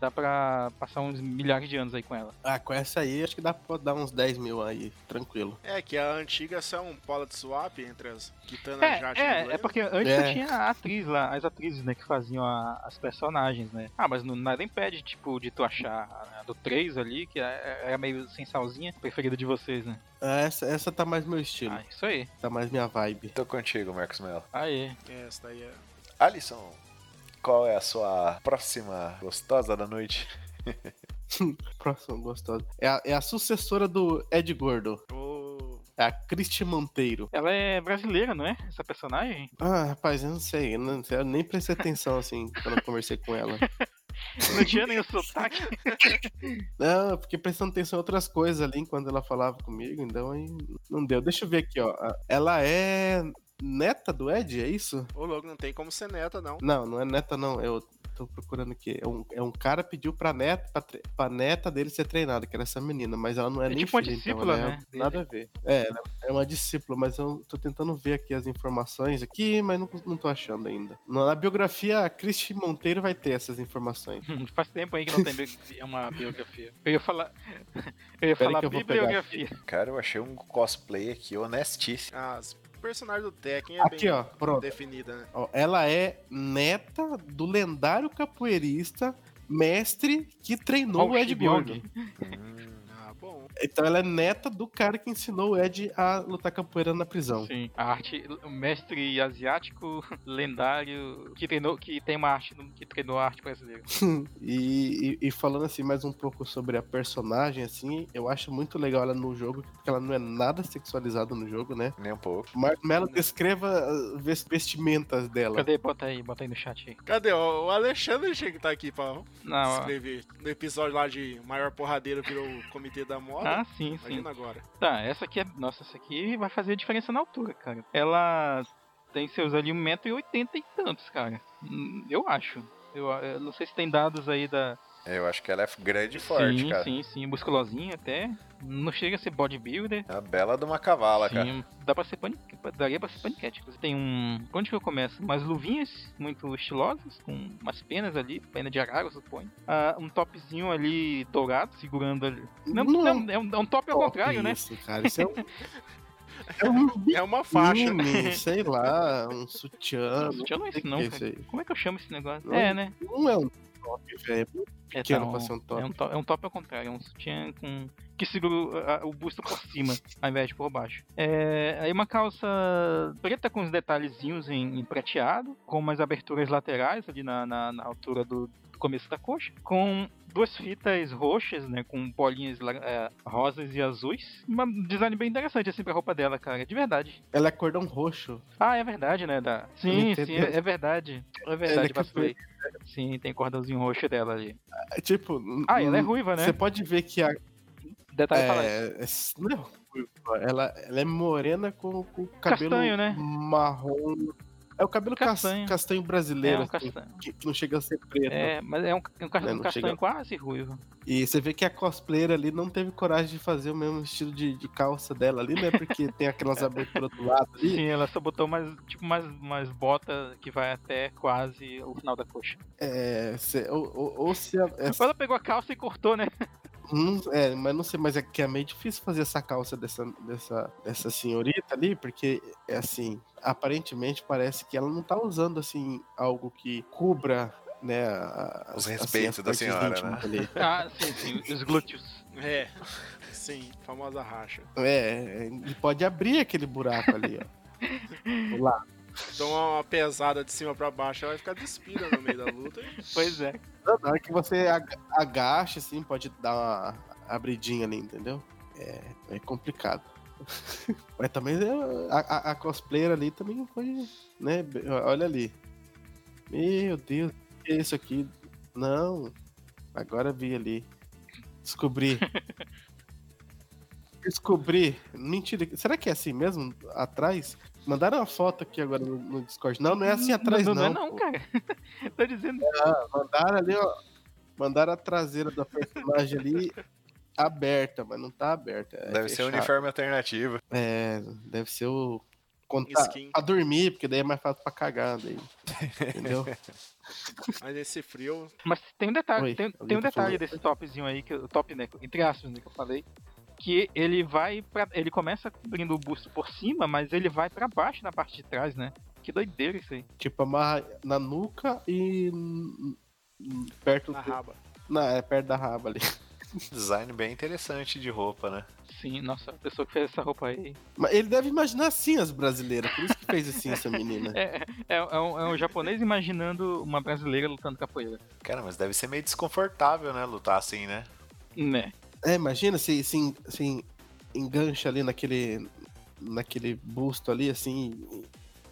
Dá pra passar uns milhares de anos aí com ela. Ah, com essa aí, acho que dá pra dar uns 10 mil aí, tranquilo. É, que a antiga é um pola de swap entre as Kitana É, Jade é, é porque antes É. tinha a atriz lá, as atrizes, né, que faziam a- as personagens, né? Ah, mas não, nada impede, tipo, de tu achar a do 3 ali, que é- era meio sem salzinha, preferida de vocês, né? Ah, Essa, essa tá mais meu estilo, Ah, isso aí. tá mais minha vibe. Tô contigo, Marcos Mello. Aê. Essa daí é. Alisson, qual é a sua próxima gostosa da noite? Próximo gostoso. É a, é a sucessora do Ed Gordo. Ô, É a Cristi Monteiro. Ela é brasileira, não é? Essa personagem? Ah, rapaz, eu não sei. Eu, não, eu nem prestei atenção, assim, quando eu conversei com ela. Não tinha nem o sotaque. Não, eu fiquei prestando atenção em outras coisas ali enquanto ela falava comigo, então aí não deu. Deixa eu ver aqui, ó. Ela é neta do Ed, é isso? ô louco, não tem como ser neta, não. Não, não é neta, não. Eu tô procurando aqui. É um, é um cara pediu pra neta, pra, tre- pra neta dele ser treinada, que era essa menina, mas ela não é, É nem tipo uma filha, então, discípula, é- né, dele. Nada a ver. É, é uma discípula, mas eu tô tentando ver aqui as informações aqui, mas não, não tô achando ainda. Na biografia, a Cristi Monteiro vai ter essas informações. Faz tempo aí que não tem é uma biografia. Eu ia falar. Eu ia Pera falar que eu vou pegar bibliografia. Cara, eu achei um cosplay aqui honestíssimo. As personagens do Tekken é Aqui, bem ó, pronto. definida, né? Ó, ela é neta do lendário capoeirista mestre que treinou o Ed Shibyong. Então ela é neta do cara que ensinou o Ed a lutar capoeira na prisão. Sim, a arte, o mestre asiático lendário que treinou, que tem uma arte no- que treinou a arte brasileira. E, e- e falando assim mais um pouco sobre a personagem, assim, eu acho muito legal ela no jogo, porque ela não é nada sexualizada no jogo, né? nem um pouco. Marco Mello descreva as ves- vestimentas dela. Cadê? Bota aí, bota aí no chat aí. Cadê? O Alexandre tinha que estar aqui pra Não, ó. escrever. No episódio lá de Maior Porradeiro virou o Comitê da Moda. Ah, sim, sim. Imagina agora. Tá, essa aqui é. Nossa, essa aqui vai fazer a diferença na altura, cara. Ela tem seus ali 1,80m e tantos, cara. Hum, Eu acho. Eu, eu não sei se tem dados aí da. Eu acho que ela é grande e forte, sim, cara. sim, sim. Musculosinha até. Não chega a ser bodybuilder. É a bela de uma cavala, cara. Sim, dá pra ser paniquete. Daria pra ser paniquete. Você tem um. Onde que eu começo? Umas luvinhas muito estilosas, com umas penas ali, pena de arara, eu suponho. Ah, um topzinho ali dourado, segurando ali. Não, Não não, é, um, é um top ao contrário, né? Isso, cara, isso é um, é um É uma faixa. biquíni, sei lá, um sutiã. Sutiã não é isso não, cara. Como é que eu chamo esse negócio? Não. É, né? Não é um top, velho. É, Pequeno tá, pra ser um top. É um, top, é um top ao contrário, é um sutiã com. que segura o, o busto por cima, ao invés de por baixo. É, aí uma calça preta com os detalhezinhos em, em prateado, com umas aberturas laterais ali na, na, na altura do, do começo da coxa, com duas fitas roxas, né, com bolinhas é, rosas e azuis. Um design bem interessante assim pra roupa dela, cara, de verdade. Ela é cordão roxo. Ah, é verdade, né, da... Sim, sim, é, é verdade. É verdade, é vacilei. Sim, tem cordãozinho roxo dela ali. É, tipo. Ah, ela é ruiva, né? Você pode ver que a. Detalhe É, é, não é ruiva, ela, ela é morena com, com cabelo Castanho, né? marrom. É o cabelo castanho, Castanho. castanho É brasileiro, um assim, castanho. que, que não chega a ser preto. É, mas é um, é um, É, um não castanho quase ruivo. E você vê que a cosplayer ali não teve coragem de fazer o mesmo estilo de, de calça dela ali, né? Porque tem aquelas aberturas do lado ali. Sim, ela só botou mais, tipo, mais, mais bota que vai até quase o final da coxa. É, se- ou, ou, ou se a, é, Ela pegou a calça e cortou, né? Hum, é, mas não sei, mas é que é meio difícil fazer essa calça dessa, dessa, dessa senhorita ali, porque é assim, aparentemente parece que ela não tá usando assim algo que cubra, né, a- Os assim, as respeitos da partes senhora, ali. Ah, sim, sim, os glúteos. É. Sim, famosa racha. É, e pode abrir aquele buraco ali, ó. Lá. Toma uma pesada de cima pra baixo, ela vai ficar despida no meio da luta. Pois é. Na hora que você ag- agacha, assim, pode dar uma abridinha ali, entendeu? É, é complicado. Mas também é, a, a, a cosplayer ali também foi, né? Olha ali. Meu Deus, o que é isso aqui? Não. Agora vi ali. Descobri. Descobri. Mentira. Será que é assim mesmo? Atrás? Mandaram uma foto aqui agora no, no Discord. Não, não é assim atrás, não. não. Não, é não, pô. cara. Tô dizendo. Mandaram ali, ó. Mandaram a traseira da personagem ali aberta, mas não tá aberta. é Deve ser fechado. uniforme alternativo. É, deve ser o contar Skin. pra dormir, porque daí é mais fácil pra cagar. Daí. Entendeu? Mas esse frio. Mas tem um detalhe, Oi, tem, tem um tá detalhe desse topzinho aí, que o top, né, entre aspas, né, que eu falei, que ele vai pra, ele começa cobrindo o busto por cima, mas ele vai pra baixo na parte de trás, né? Que doideira isso aí. tipo, amarra na nuca e. perto Na do- raba. Não, é perto da raba ali. Design bem interessante de roupa, né? Sim, nossa, a pessoa que fez essa roupa aí. Mas ele deve imaginar assim as brasileiras, por isso que fez assim essa menina. É, é, é um, é um japonês imaginando uma brasileira lutando capoeira. Cara, mas deve ser meio desconfortável, né? Lutar assim, né? Né? É, imagina se, se, se en- engancha ali naquele. naquele busto ali, assim.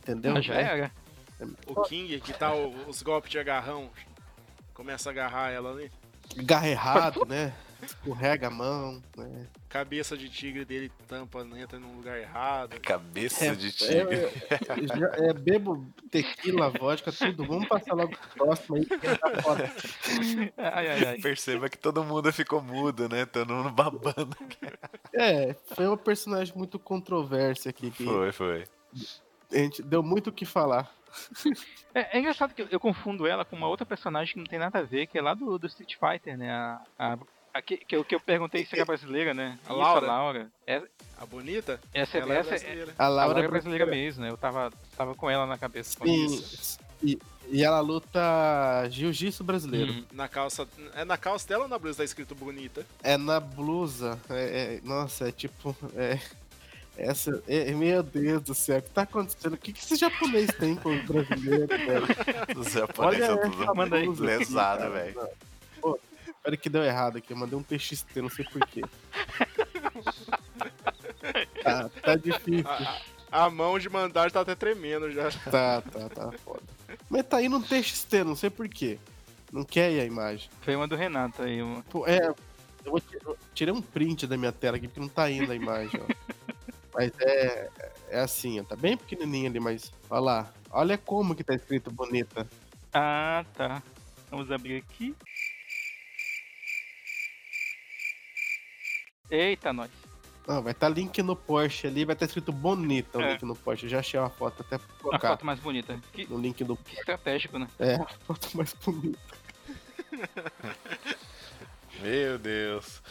Entendeu? Mas já É. era. O King, que tá os golpes de agarrão, começa a agarrar ela ali. Garra errado, né? Escorrega a mão, né? Cabeça de tigre dele tampa, entra num lugar errado. Cabeça É, de tigre. É, é, bebo tequila, vodka, tudo. Vamos passar logo pro próximo aí, tá foda. Ai, ai, ai. Perceba que todo mundo ficou mudo, né? Todo mundo babando. É, foi uma personagem muito controversa aqui. Que Foi, foi. a gente deu muito o que falar. É, é engraçado que eu, eu confundo ela com uma outra personagem que não tem nada a ver, que é lá do, do Street Fighter, né? A, a, a que, que, eu, que eu perguntei se era brasileira, né? A Isso, Laura? Laura. É- A bonita? essa ela é essa brasileira. A a Laura, Laura é brasileira mesmo, né? Eu tava, tava com ela na cabeça. isso. e, e ela luta jiu-jitsu brasileiro. Hum. Na calça. É na calça dela ou na blusa tá escrito bonita? É na blusa. É, é- nossa, é tipo. É, essa. é- meu Deus do céu, o que tá acontecendo? O que, que esse japonês tem com os brasileiros, velho? Os japoneses são tudo manda aí. blusa aqui, lesado, velho. Peraí que deu errado aqui, eu mandei um TXT, não sei porquê. tá, tá difícil. A, a mão de mandar tá até tremendo já. Tá, tá, tá foda. Mas tá indo um TXT, não sei porquê. Não quer ir a imagem. Foi uma do Renato aí. Uma... Pô, é. Eu vou ti- eu tirei um print da minha tela aqui porque não tá indo a imagem, ó. Mas é. É assim, ó. Tá bem pequenininho ali, mas. Olha lá. Olha como que tá escrito bonita. Ah, tá. Vamos abrir aqui. Eita, nós. Não, vai estar tá link no Porsche ali, vai estar escrito bonita o É. link no Porsche. Eu já achei uma foto até pra A colocar foto mais bonita. Que, no link do. que estratégico, né? É, a foto mais bonita. Meu Deus.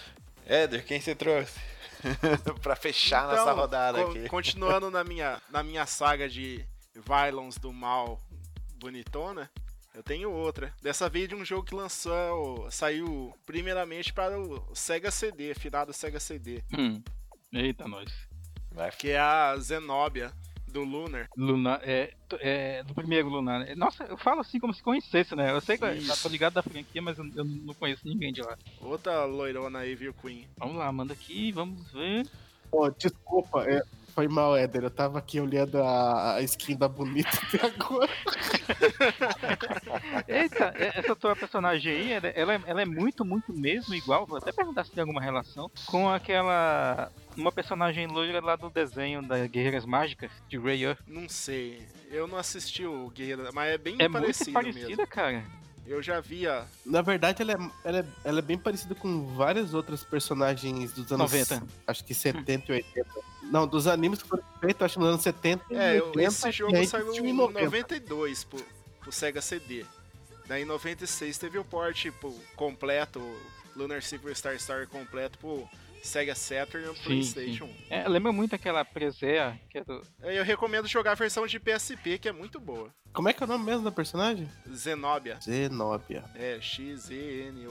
Éder, quem você trouxe? pra fechar nossa Então, rodada co- aqui. Continuando na minha, na minha saga de Violence do mal bonitona, eu tenho outra. Dessa vez de um jogo que lançou, saiu primeiramente para o Sega CD, finado Sega CD, Hum. Eita, nós. Vai que é a Zenobia do Lunar. Lunar, é, é, do primeiro Lunar. né? Nossa, eu falo assim como se conhecesse, né? Eu sei que eu Isso. tô ligado da franquia, mas eu, eu não conheço ninguém de lá. Outra loirona Evil Queen. Vamos lá, manda aqui, vamos ver. Pô, desculpa, é, foi mal, Éder. Eu tava aqui olhando a, a skin da bonita até agora. Eita, e- essa tua personagem aí, ela, ela é- ela é muito, muito mesmo igual. Vou até perguntar se tem alguma relação com aquela. Uma personagem loira lá do desenho da Guerreiras Mágicas, de Ray Earth. Não sei, eu não assisti o Guerreiro, mas é bem É parecido muito parecida, mesmo. cara. Eu já via. Na verdade, ela é, ela, é, ela é bem parecida com várias outras personagens dos anos 90. Acho que 70 e 80. Não, dos animes que foram feitos, acho que nos anos 70 e É, eu- 80. esse jogo saiu em 90. 92 pro, pro Sega CD. Daí em 96 teve o port tipo, completo, Lunar Silver Star Story completo pro Sega Saturn e o Sim, Playstation. É, lembra muito aquela Presea, que é do. Eu recomendo jogar a versão de PSP, que é muito boa. Como é que é o nome mesmo da personagem? Zenobia. Zenobia. É,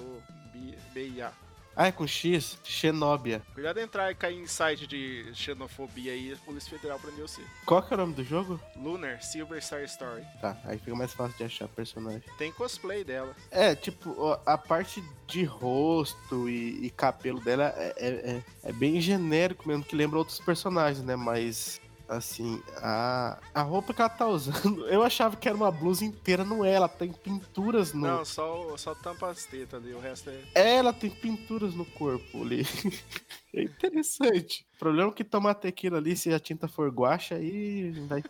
X-E-N-O-B-I-A. Ah, é com X? Xenóbia. Cuidado entrar e cair em site de xenofobia aí, a Polícia Federal prendeu você. Qual que é o nome do jogo? Lunar Silver Star Story. Tá, aí fica mais fácil de achar personagem. Tem cosplay dela. É, tipo, a parte de rosto e, e cabelo dela é, é, é- é bem genérico mesmo, que lembra outros personagens, né? Mas, assim, a, a roupa que ela tá usando, eu achava que era uma blusa inteira, não é? Ela tem pinturas no. Não, só, só tampa as tetas ali, o resto é. É, ela tem pinturas no corpo ali. é interessante. O problema é que tomar tequila ali, se a tinta for guacha, aí vai.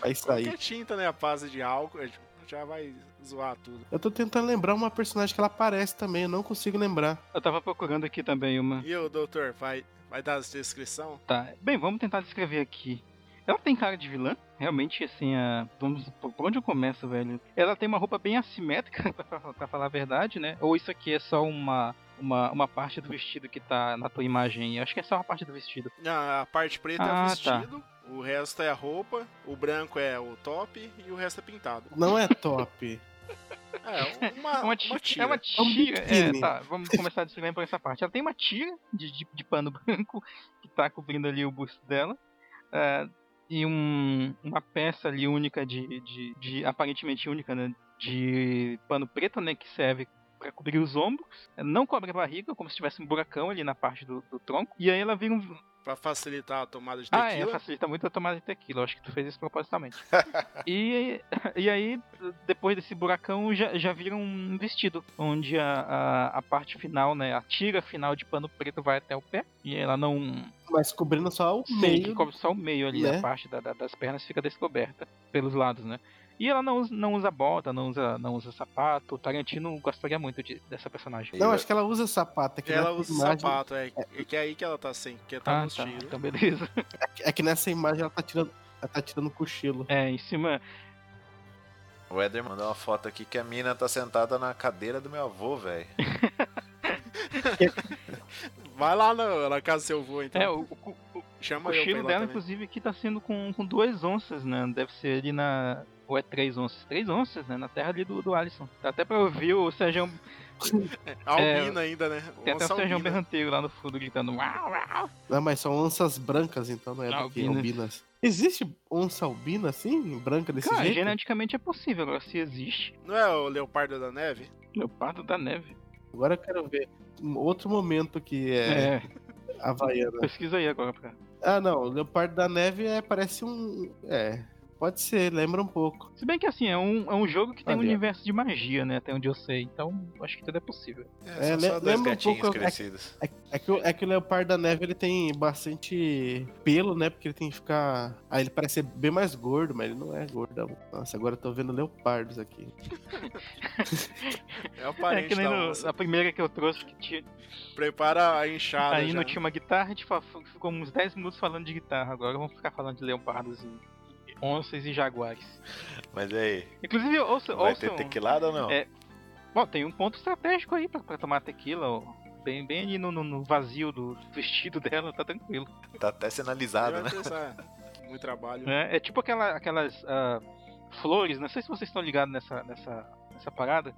vai sair. Qualquer tinta, né? A base de álcool já vai zoar tudo. Eu tô tentando lembrar uma personagem que ela aparece também, eu não consigo lembrar. Eu tava procurando aqui também uma. E o doutor, vai, Vai dar a descrição? Tá. Bem, vamos tentar descrever aqui. Ela tem cara de vilã, realmente, assim, a... vamos por onde eu começo, velho? Ela tem uma roupa bem assimétrica, pra, falar a verdade, né? Ou isso aqui é só uma, uma, uma parte do vestido que tá na tua imagem? Acho que é só uma parte do vestido. A parte preta é Ah, o vestido, o resto é a roupa, o branco é o top e o resto é pintado. Não é top. É, uma, É uma, uma tira. tira. É uma um tira. É, tá. Vamos começar a descrever por essa parte. Ela tem uma tira de, de, de pano branco que tá cobrindo ali o busto dela. é, e um, uma peça ali única de, de, de- aparentemente única, né? De pano preto, né? Que serve pra cobrir os ombros. Não cobre a barriga, como se tivesse um buracão ali na parte do, do tronco. E aí ela vira um. Pra facilitar a tomada de Ah, é, tequila. facilita muito a tomada de tequila. Eu acho que tu fez isso propositalmente. e, e aí, depois desse buracão, já, já vira um vestido. Onde a, a, a parte final, né? A tira final de pano preto vai até o pé. E ela não. Mas cobrindo só o Sim, meio. que cobre só o meio ali, né? a parte da- da- das pernas fica descoberta pelos lados, né? E ela não usa, não usa bota, não usa, não usa sapato. O Tarantino gostaria muito de- dessa personagem. Não, acho que ela usa sapato. É que Ela usa imagem, sapato, é, é que é aí que ela tá sem, que tá ah, nos tá. tiros. Então beleza. É que nessa imagem ela tá tirando, ela tá tirando cochilo. É, em cima. O Éder mandou uma foto aqui que a mina tá sentada na cadeira do meu avô, velho. Vai lá na, na casa do seu avô, então. É, o, o, o Chama ir cochilo dela, também. inclusive, aqui tá sendo com, com duas onças, né? Deve ser ali na. Ou é três onças? Três onças, né? Na terra ali do, do Alisson. Dá até pra ouvir o Sérgio. Albina ainda, né? Tem até o Sérgio. Berranteiro lá no fundo gritando. Uau, uau. Não, mas são onças brancas, então não é porque Albinas. albinas. Existe onça albina assim? Branca desse Cara, jeito? geneticamente é possível. Agora, se existe. Não é o leopardo da neve? Leopardo da neve. Agora eu quero ver. Um outro momento que é, É, havaiana. pesquisa aí agora pra. Ah, não. O leopardo da neve é, parece um. É. Pode ser, lembra um pouco. Se bem que assim, é um, é um jogo que tem um universo de magia, né? Até onde eu sei. Então, acho que tudo é possível. É, são le- só dois lembra um gatinhos pouco- crescidos. É, é que, o- é que o leopardo da neve ele tem bastante pelo, né? Porque ele tem que ficar. Ah, ele parece ser bem mais gordo, mas ele não é gordão. Nossa, agora eu tô vendo leopardos aqui. É o É parente que nem da no- a primeira que eu trouxe que tinha. Prepara a enxada Aí já. não tinha uma guitarra, a gente ficou uns 10 minutos falando de guitarra. Agora vamos ficar falando de leopardos e onças e jaguares. Mas aí? Inclusive, ouça, Vai ter tequilada ou não? É. Bom, tem um ponto estratégico aí pra, pra tomar tequila, ó. Bem, bem ali no, no- no vazio do vestido dela, tá tranquilo. Tá até sinalizado, né? pensar, Muito trabalho. É, é tipo aquela, aquelas ah, flores, não sei se vocês estão ligados nessa, nessa, nessa parada,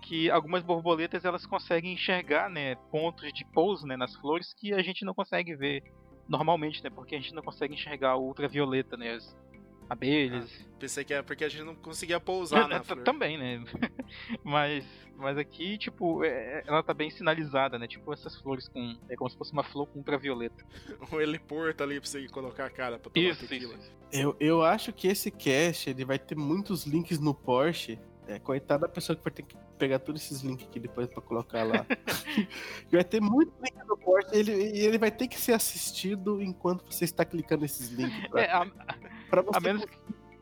que algumas borboletas elas conseguem enxergar, né, pontos de pouso, né, nas flores que a gente não consegue ver normalmente, né, porque a gente não consegue enxergar o ultravioleta, né, as abelhas. Pensei que é porque a gente não conseguia pousar É, na é, flor. também, né? mas, mas aqui, tipo, é- ela tá bem sinalizada, né? Tipo essas flores com. É como se fosse uma flor com ultravioleta. O heliporto ali pra você colocar a cara pra tomar Isso, tequila. isso. Eu, eu acho que esse cast ele vai ter muitos links no Porsche. É, coitada da pessoa que vai ter que pegar todos esses links aqui depois pra colocar lá. vai ter muito link no Porsche e ele, e ele vai ter que ser assistido enquanto você está clicando nesses links. Pra, É, a, pra você a menos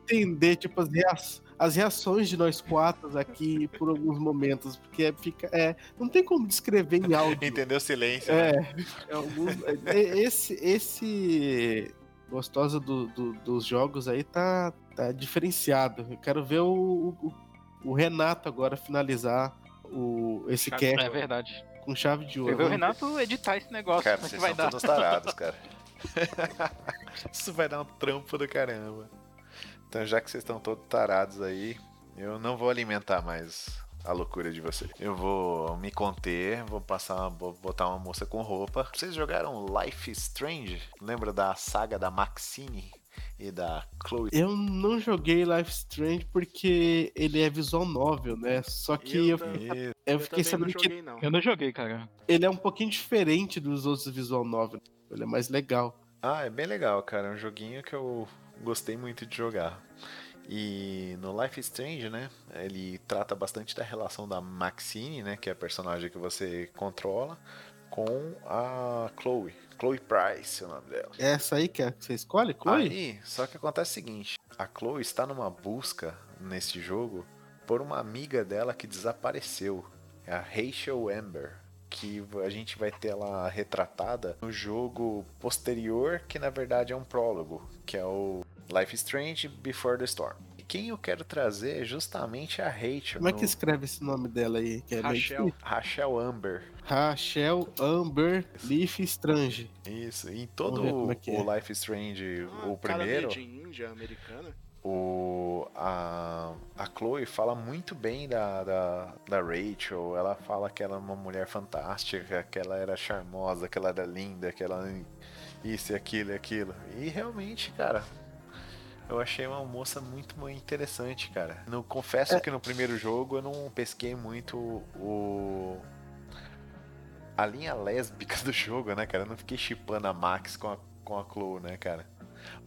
entender tipo, as, rea- as reações de nós quatro aqui por alguns momentos. Porque é- fica, é, não tem como descrever em áudio. Entendeu o silêncio, né? É, é alguns- é, esse, esse gostosa do- do- dos jogos aí tá, tá diferenciado. Eu quero ver o, o, o Renato agora finalizar o, esse Chave- cast é verdade. com chave de Eu ouro. ver o Renato editar esse negócio, Cara, é que vocês vai são dar. todos tarados, cara. Isso vai dar um trampo do caramba. Então, já que vocês estão todos tarados aí, eu não vou alimentar mais a loucura de vocês. Eu vou me conter, vou passar, vou botar uma moça com roupa. Vocês jogaram Life Strange? Lembra da saga da Maxine e da Chloe? Eu não joguei Life Strange porque ele é visual novel, né? Só que eu, Eu E- Eu fiquei sabendo que joguei, não. Eu não joguei, cara. ele é um pouquinho diferente dos outros visual novel. Ele é mais legal. Ah, é bem legal, cara. É um joguinho que eu gostei muito de jogar. E no Life is Strange, né? Ele trata bastante da relação da Maxine, né? Que é a personagem que você controla, com a Chloe. Chloe Price, é o nome dela. É essa aí que é- que você escolhe, Chloe? Aí, só que acontece o seguinte: a Chloe está numa busca nesse jogo por uma amiga dela que desapareceu. É a Rachel Amber. que a gente vai ter ela retratada no jogo posterior, que na verdade é um prólogo, que é o Life is Strange Before the Storm. Quem eu quero trazer é justamente a Rachel. Como é que no- escreve esse nome dela aí? Que é Rachel. Rachel Amber. Rachel Amber Leaf Strange. Isso, em todo ver como é que o Life Strange, Ah, o cara primeiro, meio de Índia americana. o, a, a Chloe fala muito bem da, da, da Rachel. Ela fala que ela é uma mulher fantástica, que ela era charmosa, que ela era linda, que ela isso e aquilo e aquilo. E realmente, cara, eu achei uma moça muito muito interessante, cara. No, confesso que no primeiro jogo eu não pesquei muito o. A linha lésbica do jogo, né, cara? Eu não fiquei chipando a Max com a, com a Chloe, né, cara?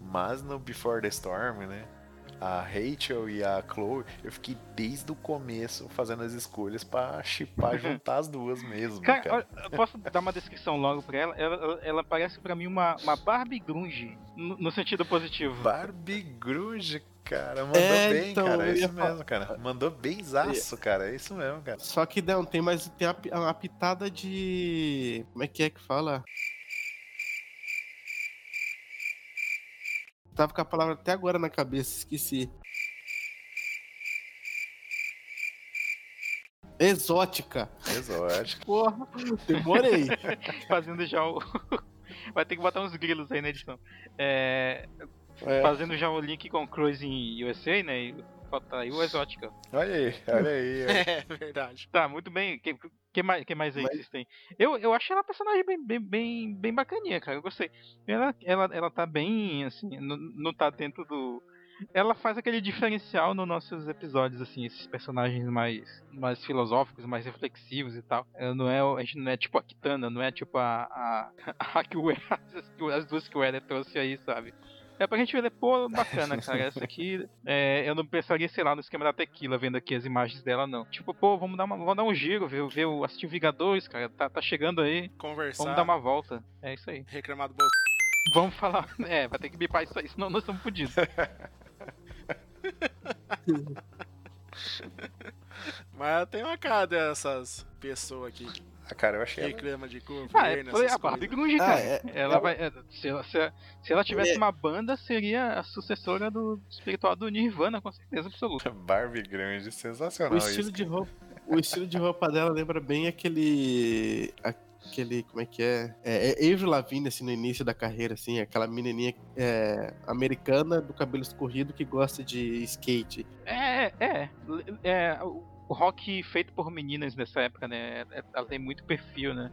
Mas no Before the Storm, né? A Rachel e a Chloe, eu fiquei desde o começo fazendo as escolhas pra chipar, juntar as duas mesmo, Cara, cara. olha, eu posso dar uma descrição logo pra ela? Ela, ela- ela parece pra mim uma, uma Barbie grunge, no, no sentido positivo. Barbie Grunge, cara, mandou É, bem, então, cara, é isso mesmo, cara. Mandou benzaço, cara, é isso mesmo, cara. Só que não, tem mais tem uma pitada de. Como é que é que fala? Tava com a palavra até agora na cabeça, esqueci. Exótica. Exótico. Porra, demorei. Fazendo já o. Vai ter que botar uns grilos aí na edição. É, É. Fazendo já o link com Cruising USA, né? E falta aí o Exótica. Olha aí, olha aí. É verdade. Tá, muito bem. Que, que, mais, que mais aí Mas- vocês têm? Eu, eu achei ela uma personagem bem, bem, bem, bem bacaninha, cara. Eu gostei. Ela, ela, ela tá bem, assim, não, não tá dentro do. Ela faz aquele diferencial nos nossos episódios, assim, esses personagens mais, mais filosóficos, mais reflexivos e tal. Ela não é, a gente não é tipo a Kitana, não é tipo a. a, a que o as duas que o Eder trouxe aí, sabe? É pra gente ver, pô, bacana, cara. Essa aqui, é, eu não pensaria, sei lá, no esquema da tequila, vendo aqui as imagens dela, não. Tipo, pô, vamos dar, uma, vamos dar um giro, ver, ver o assistir Vingadores, cara. Tá, tá chegando aí. Conversar. Vamos dar uma volta. É isso aí. Reclamar do bolso. Vamos falar. É, vai ter que bipar isso aí, senão nós estamos fodidos. Mas tem uma cara dessas pessoas aqui Ah, cara, eu achei ela... reclamam de governo, Ah, é, foi essas a Barbie. Grunge, Ah, cara. é- ela vai. é, se, ela, se, se ela tivesse É. uma banda, seria a sucessora do espiritual do Nirvana, com certeza absoluta. Barbie Grunge, sensacional O estilo isso. de roupa, o estilo de roupa dela lembra bem aquele aquele como é que é? É, é Avril Lavigne assim no início da carreira assim, aquela menininha é, americana do cabelo escorrido que gosta de skate. É, é. é o rock feito por meninas nessa época, né? é- Ela tem muito perfil, né?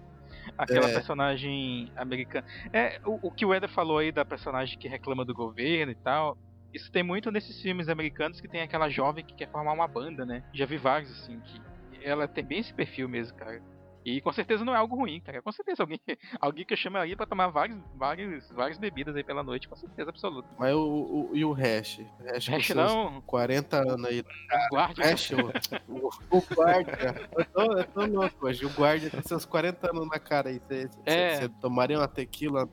Aquela É. personagem americana. É, o, o que o Eder falou aí da personagem que reclama do governo e tal. Isso tem muito nesses filmes americanos que tem aquela jovem que quer formar uma banda, né? Já vi vários, assim, que ela tem bem esse perfil mesmo, cara. E com certeza não é algo ruim, cara. Com certeza alguém, alguém que eu chamaria pra tomar vários, vários, várias bebidas aí pela noite, com certeza absoluta. Mas o, o- e o Hash? O Hash, Hash não, 40 anos aí. guarde. Hash, o, o, o guarda. Eu tô, eu tô louco hoje. O guarda tem seus 40 anos na cara aí. Você É. tomaria uma tequila?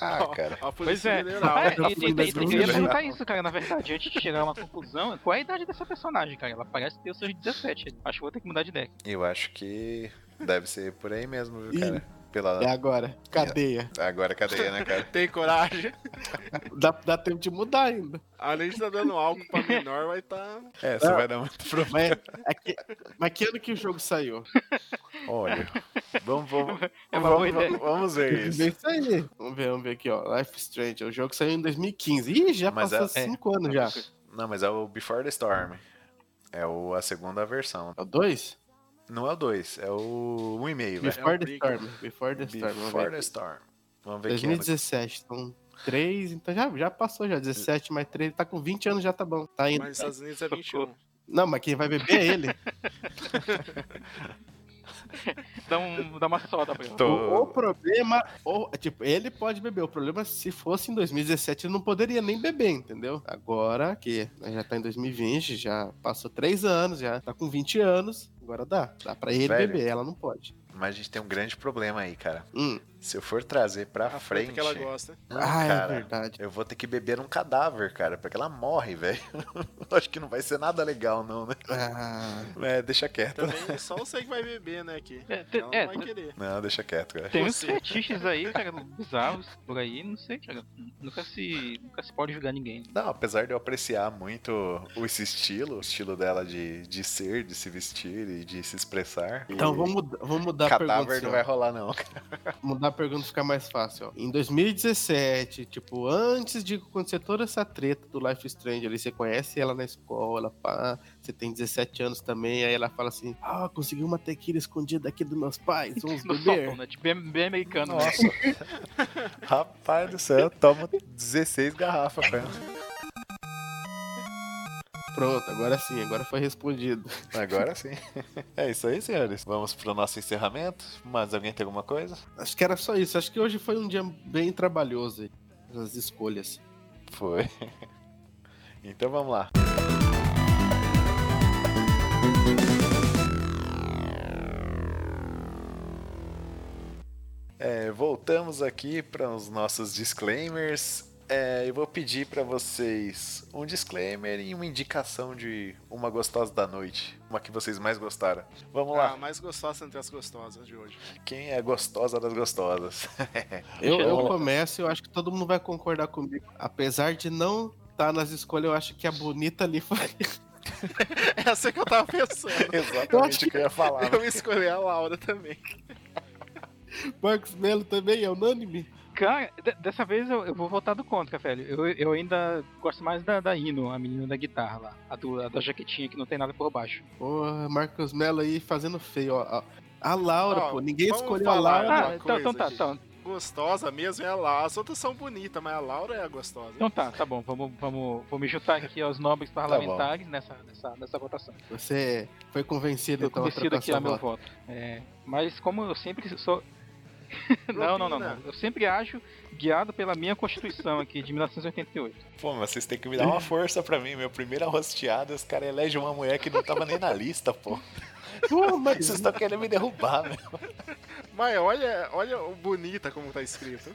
Ah, cara. Ó, a Pois é. e- e- e- Grunge. eu ia perguntar isso, cara, na verdade, antes de chegar a uma conclusão, qual é a idade dessa personagem, cara? Ela parece ter os seus 17. Acho que vou ter que mudar de ideia. Eu acho que deve ser por aí mesmo, viu, cara? Pela... É agora. Cadeia. Agora cadeia, né, cara? Tem coragem. Dá, dá tempo de mudar ainda. Além de estar dando álcool pra menor, vai estar. É, você vai dar muito problema. Mas, é que, mas que ano que o jogo saiu? Olha, vamos, vamos, É vamos, vamos, vamos ver Vamos isso. ver isso aí. Vamos ver, vamos ver aqui, ó. Life is Strange. O jogo saiu em 2015. Ih, já Mas passou é- 5 anos já. Não, mas é o Before the Storm. É o, a segunda versão. É o 2? Não é o 2, é o 1,5, velho. Before É the um. Storm. Before the Storm. Vamos Before ver. the Storm. Vamos ver que ano. 2017. Então, 3. Então já, já passou já. 17 mais 3. Tá com 20 anos já tá bom. Tá indo. Mas nos Estados Unidos é 21. Não, mas quem vai beber é ele. Dá, um, dá uma soda pra ela. Tô- O, o problema. o- tipo, ele pode beber. O problema é se fosse em 2017, ele não poderia nem beber, entendeu? Agora que já tá em 2020, já passou 3 anos, já tá com 20 anos. Agora dá. Dá pra ele Velho. beber, ela não pode. Mas a gente tem um grande problema aí, cara. Hum. Se eu for trazer pra A frente. que ela gosta. não, Ah, é cara, verdade. Eu vou ter que beber um cadáver, cara, porque ela morre, velho. Acho que não vai ser nada legal, não, né? Ah, É, deixa quieto. Também só você que vai beber, né, aqui. É, te- Ela é, não vai querer. Não, deixa quieto, cara. Tem uns fetiches aí, cara, bizarros por aí, não sei, cara. Nunca se, nunca se pode julgar ninguém. Não, apesar de eu apreciar muito esse estilo, o estilo dela de, de ser, de se vestir e de se expressar. então e vamos, mudar- vamos mudar a pergunta. Cadáver não vai rolar, não. Mudar a pergunta ficar mais fácil, ó. Em 2017, tipo, antes de acontecer toda essa treta do Life Strange ali, você conhece ela na escola, pá, você tem 17 anos também, aí ela fala assim, ah, consegui uma tequila escondida aqui dos meus pais, vamos beber. sótão, né? Tipo, bem, bem americano, né? Nossa. Rapaz do céu, toma 16 garrafas, cara. Pronto, agora sim, agora foi respondido. Agora sim. É isso aí, senhores. Vamos pro nosso encerramento. Mais alguém tem alguma coisa? Acho que era só isso, acho que hoje foi um dia bem trabalhoso aí, as escolhas. Foi. Então vamos lá. É, voltamos aqui para os nossos disclaimers. É, eu vou pedir para vocês um disclaimer e uma indicação de uma gostosa da noite. Uma que vocês mais gostaram. Vamos Ah, lá. mais gostosa entre as gostosas de hoje. Quem é gostosa das gostosas? Eu, eu lá. começo e eu acho que todo mundo vai concordar comigo. Apesar de não estar nas escolhas, eu acho que a bonita ali foi. Essa que eu tava pensando. Exatamente o que eu ia falar. Eu escolhi a Laura também. Marcos Melo também é unânime. Cara, de- dessa vez eu, eu vou votar do contra, velho. Eu, eu ainda gosto mais da, da Ino, a menina da guitarra lá. A, do, a da jaquetinha que não tem nada por baixo. Porra, Marcos Melo aí fazendo feio, ó. A Laura, Ó, pô, ninguém escolheu a Laura. Ah, então, então tá, gente. então, Gostosa mesmo é a Laura. As outras são bonitas, mas a Laura é a gostosa. então tá, tá bom. Vamos, vamos, vou me juntar aqui aos nobres parlamentares nessa, nessa, nessa votação. Você foi convencido Eu então a convencido aqui a meu voto. voto. É, mas como eu sempre sou. não, não, não, não. Eu sempre ajo guiado pela minha Constituição aqui de 1988. Pô, mas vocês têm que me dar uma força pra mim. Meu primeira rosteada, os caras elegem uma mulher que não tava nem na lista, pô. Pô, mas Vocês estão querendo me derrubar, meu. Mas olha, olha o bonita como tá escrito.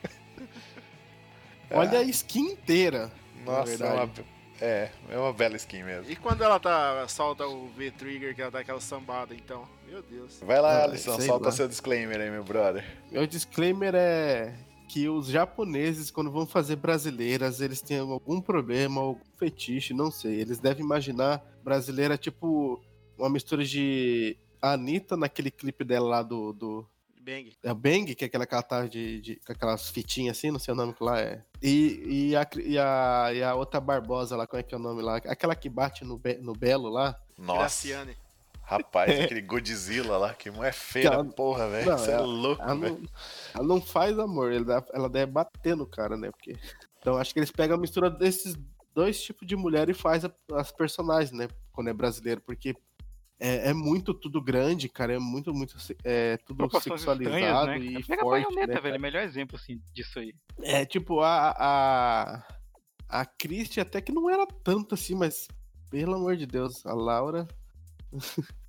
olha a skin inteira. na Nossa, é verdade. É, é uma bela skin mesmo. E quando ela tá solta o V-Trigger, que ela dá aquela sambada, então. Meu Deus. Vai lá, Ah, Alisson, solta lá. seu disclaimer aí, meu brother. Meu disclaimer é que os japoneses, quando vão fazer brasileiras, eles têm algum problema, algum fetiche, não sei. Eles devem imaginar brasileira tipo uma mistura de Anitta naquele clipe dela lá do. do Bang. é o Bang, que é aquela que ela tá de, de- com aquelas fitinhas assim, não sei o nome que lá é. E, e, a, e, a, e a outra Barbosa lá, como é que é o nome lá? Aquela que bate no, Be- no Belo lá. Nossa, Graciane. rapaz, aquele Godzilla lá, que mulher feia, Ela- porra, velho. Você é louco, Ela velho. não, ela não faz amor, ela, ela deve bater no cara, né? Porque... Então acho que eles pegam a mistura desses dois tipos de mulher e faz a- as personagens, né? Quando é brasileiro, porque é, é muito tudo grande, cara. É muito, muito é, tudo Proporções sexualizado estranhas, né? e Pega a forte, baioneta, né, velho. Melhor exemplo, assim, disso aí. É tipo, a, a, a Christie até que não era tanto assim, mas pelo amor de Deus, a Laura.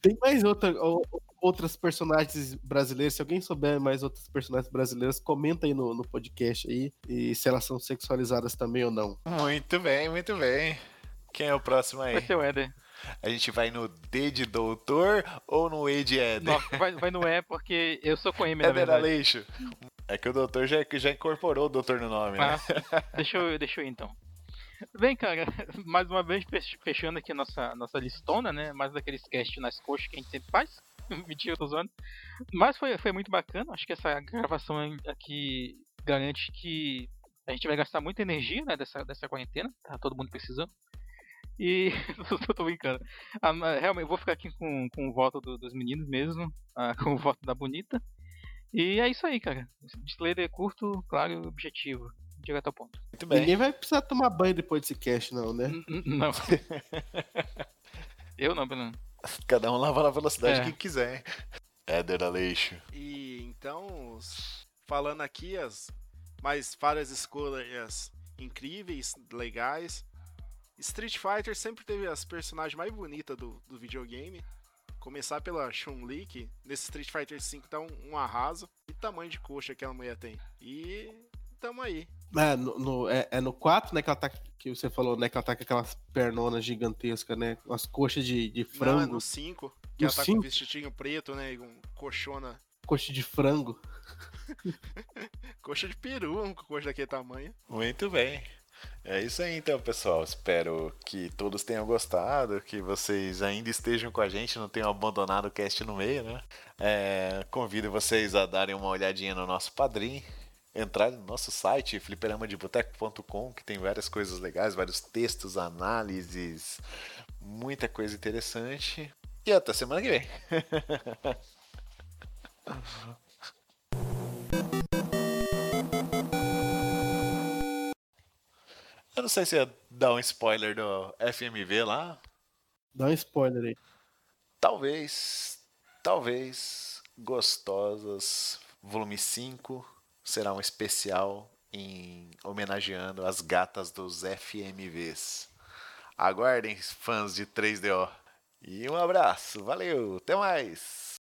Tem mais outra, ou- outras personagens brasileiras. Se alguém souber mais outras personagens brasileiras, comenta aí no, no podcast aí. E se elas são sexualizadas também ou não. Muito bem, muito bem. Quem é o próximo aí? Vai ser o Éder. A gente vai no D de doutor ou no E de Éder? Não, vai, vai no E porque eu sou com M, na Éder verdade. Aleixo. É que o doutor já, já incorporou o doutor no nome, né? Ah, deixa, eu, deixa eu ir então. Bem, cara, mais uma vez fech- fechando aqui a nossa, nossa listona, né? Mais daqueles cast nas coxas que a gente sempre faz. Mentira, eu tô zoando. Mas foi, foi muito bacana. Acho que essa gravação aqui garante que a gente vai gastar muita energia né, dessa, dessa quarentena. Tá todo mundo precisando. E. tô, tô brincando. Ah, realmente, eu vou ficar aqui com, com o voto do- dos meninos mesmo. ah, com o voto da Bonita. E é isso aí, cara. Disclaimer curto, claro e objetivo. Direto ao ponto. Muito bem. Ninguém vai precisar tomar banho depois desse cast, não, né? N- Não. eu não, Bruno. Cada um lava na velocidade É. que quiser. hein? Éder Aleixo. E então, falando aqui as mais várias escolhas incríveis, legais. Street Fighter sempre teve as personagens mais bonitas do, do videogame. Começar pela Chun-Li, que nesse Street Fighter V tá um, um arraso. E tamanho de coxa que aquela mulher tem. E tamo aí. É, no, no- é, é no 4, né, que ela tá. Que você falou, né? Que ela tá com aquelas pernonas gigantescas, né? Umas coxas de, de Não, é frango. no 5. Que No ela tá com cinco? um vestidinho preto, né? E um coxona. Coxa de frango. Coxa de peru, um coxa daquele tamanho. Muito bem. É isso aí então, pessoal. Espero que todos tenham gostado, que vocês ainda estejam com a gente, não tenham abandonado o cast no meio, né? É, convido vocês a darem uma olhadinha no nosso padrinho, entrar no nosso site, fliperamadeboteco.com, que tem várias coisas legais, vários textos, análises, muita coisa interessante. E até semana que vem. Eu não sei se ia dar um spoiler do FMV lá. Dá um spoiler aí. Talvez, talvez, Gostosas, volume 5, será um especial em homenageando as gatas dos FMVs. Aguardem, fãs de 3DO. E um abraço, valeu, até mais!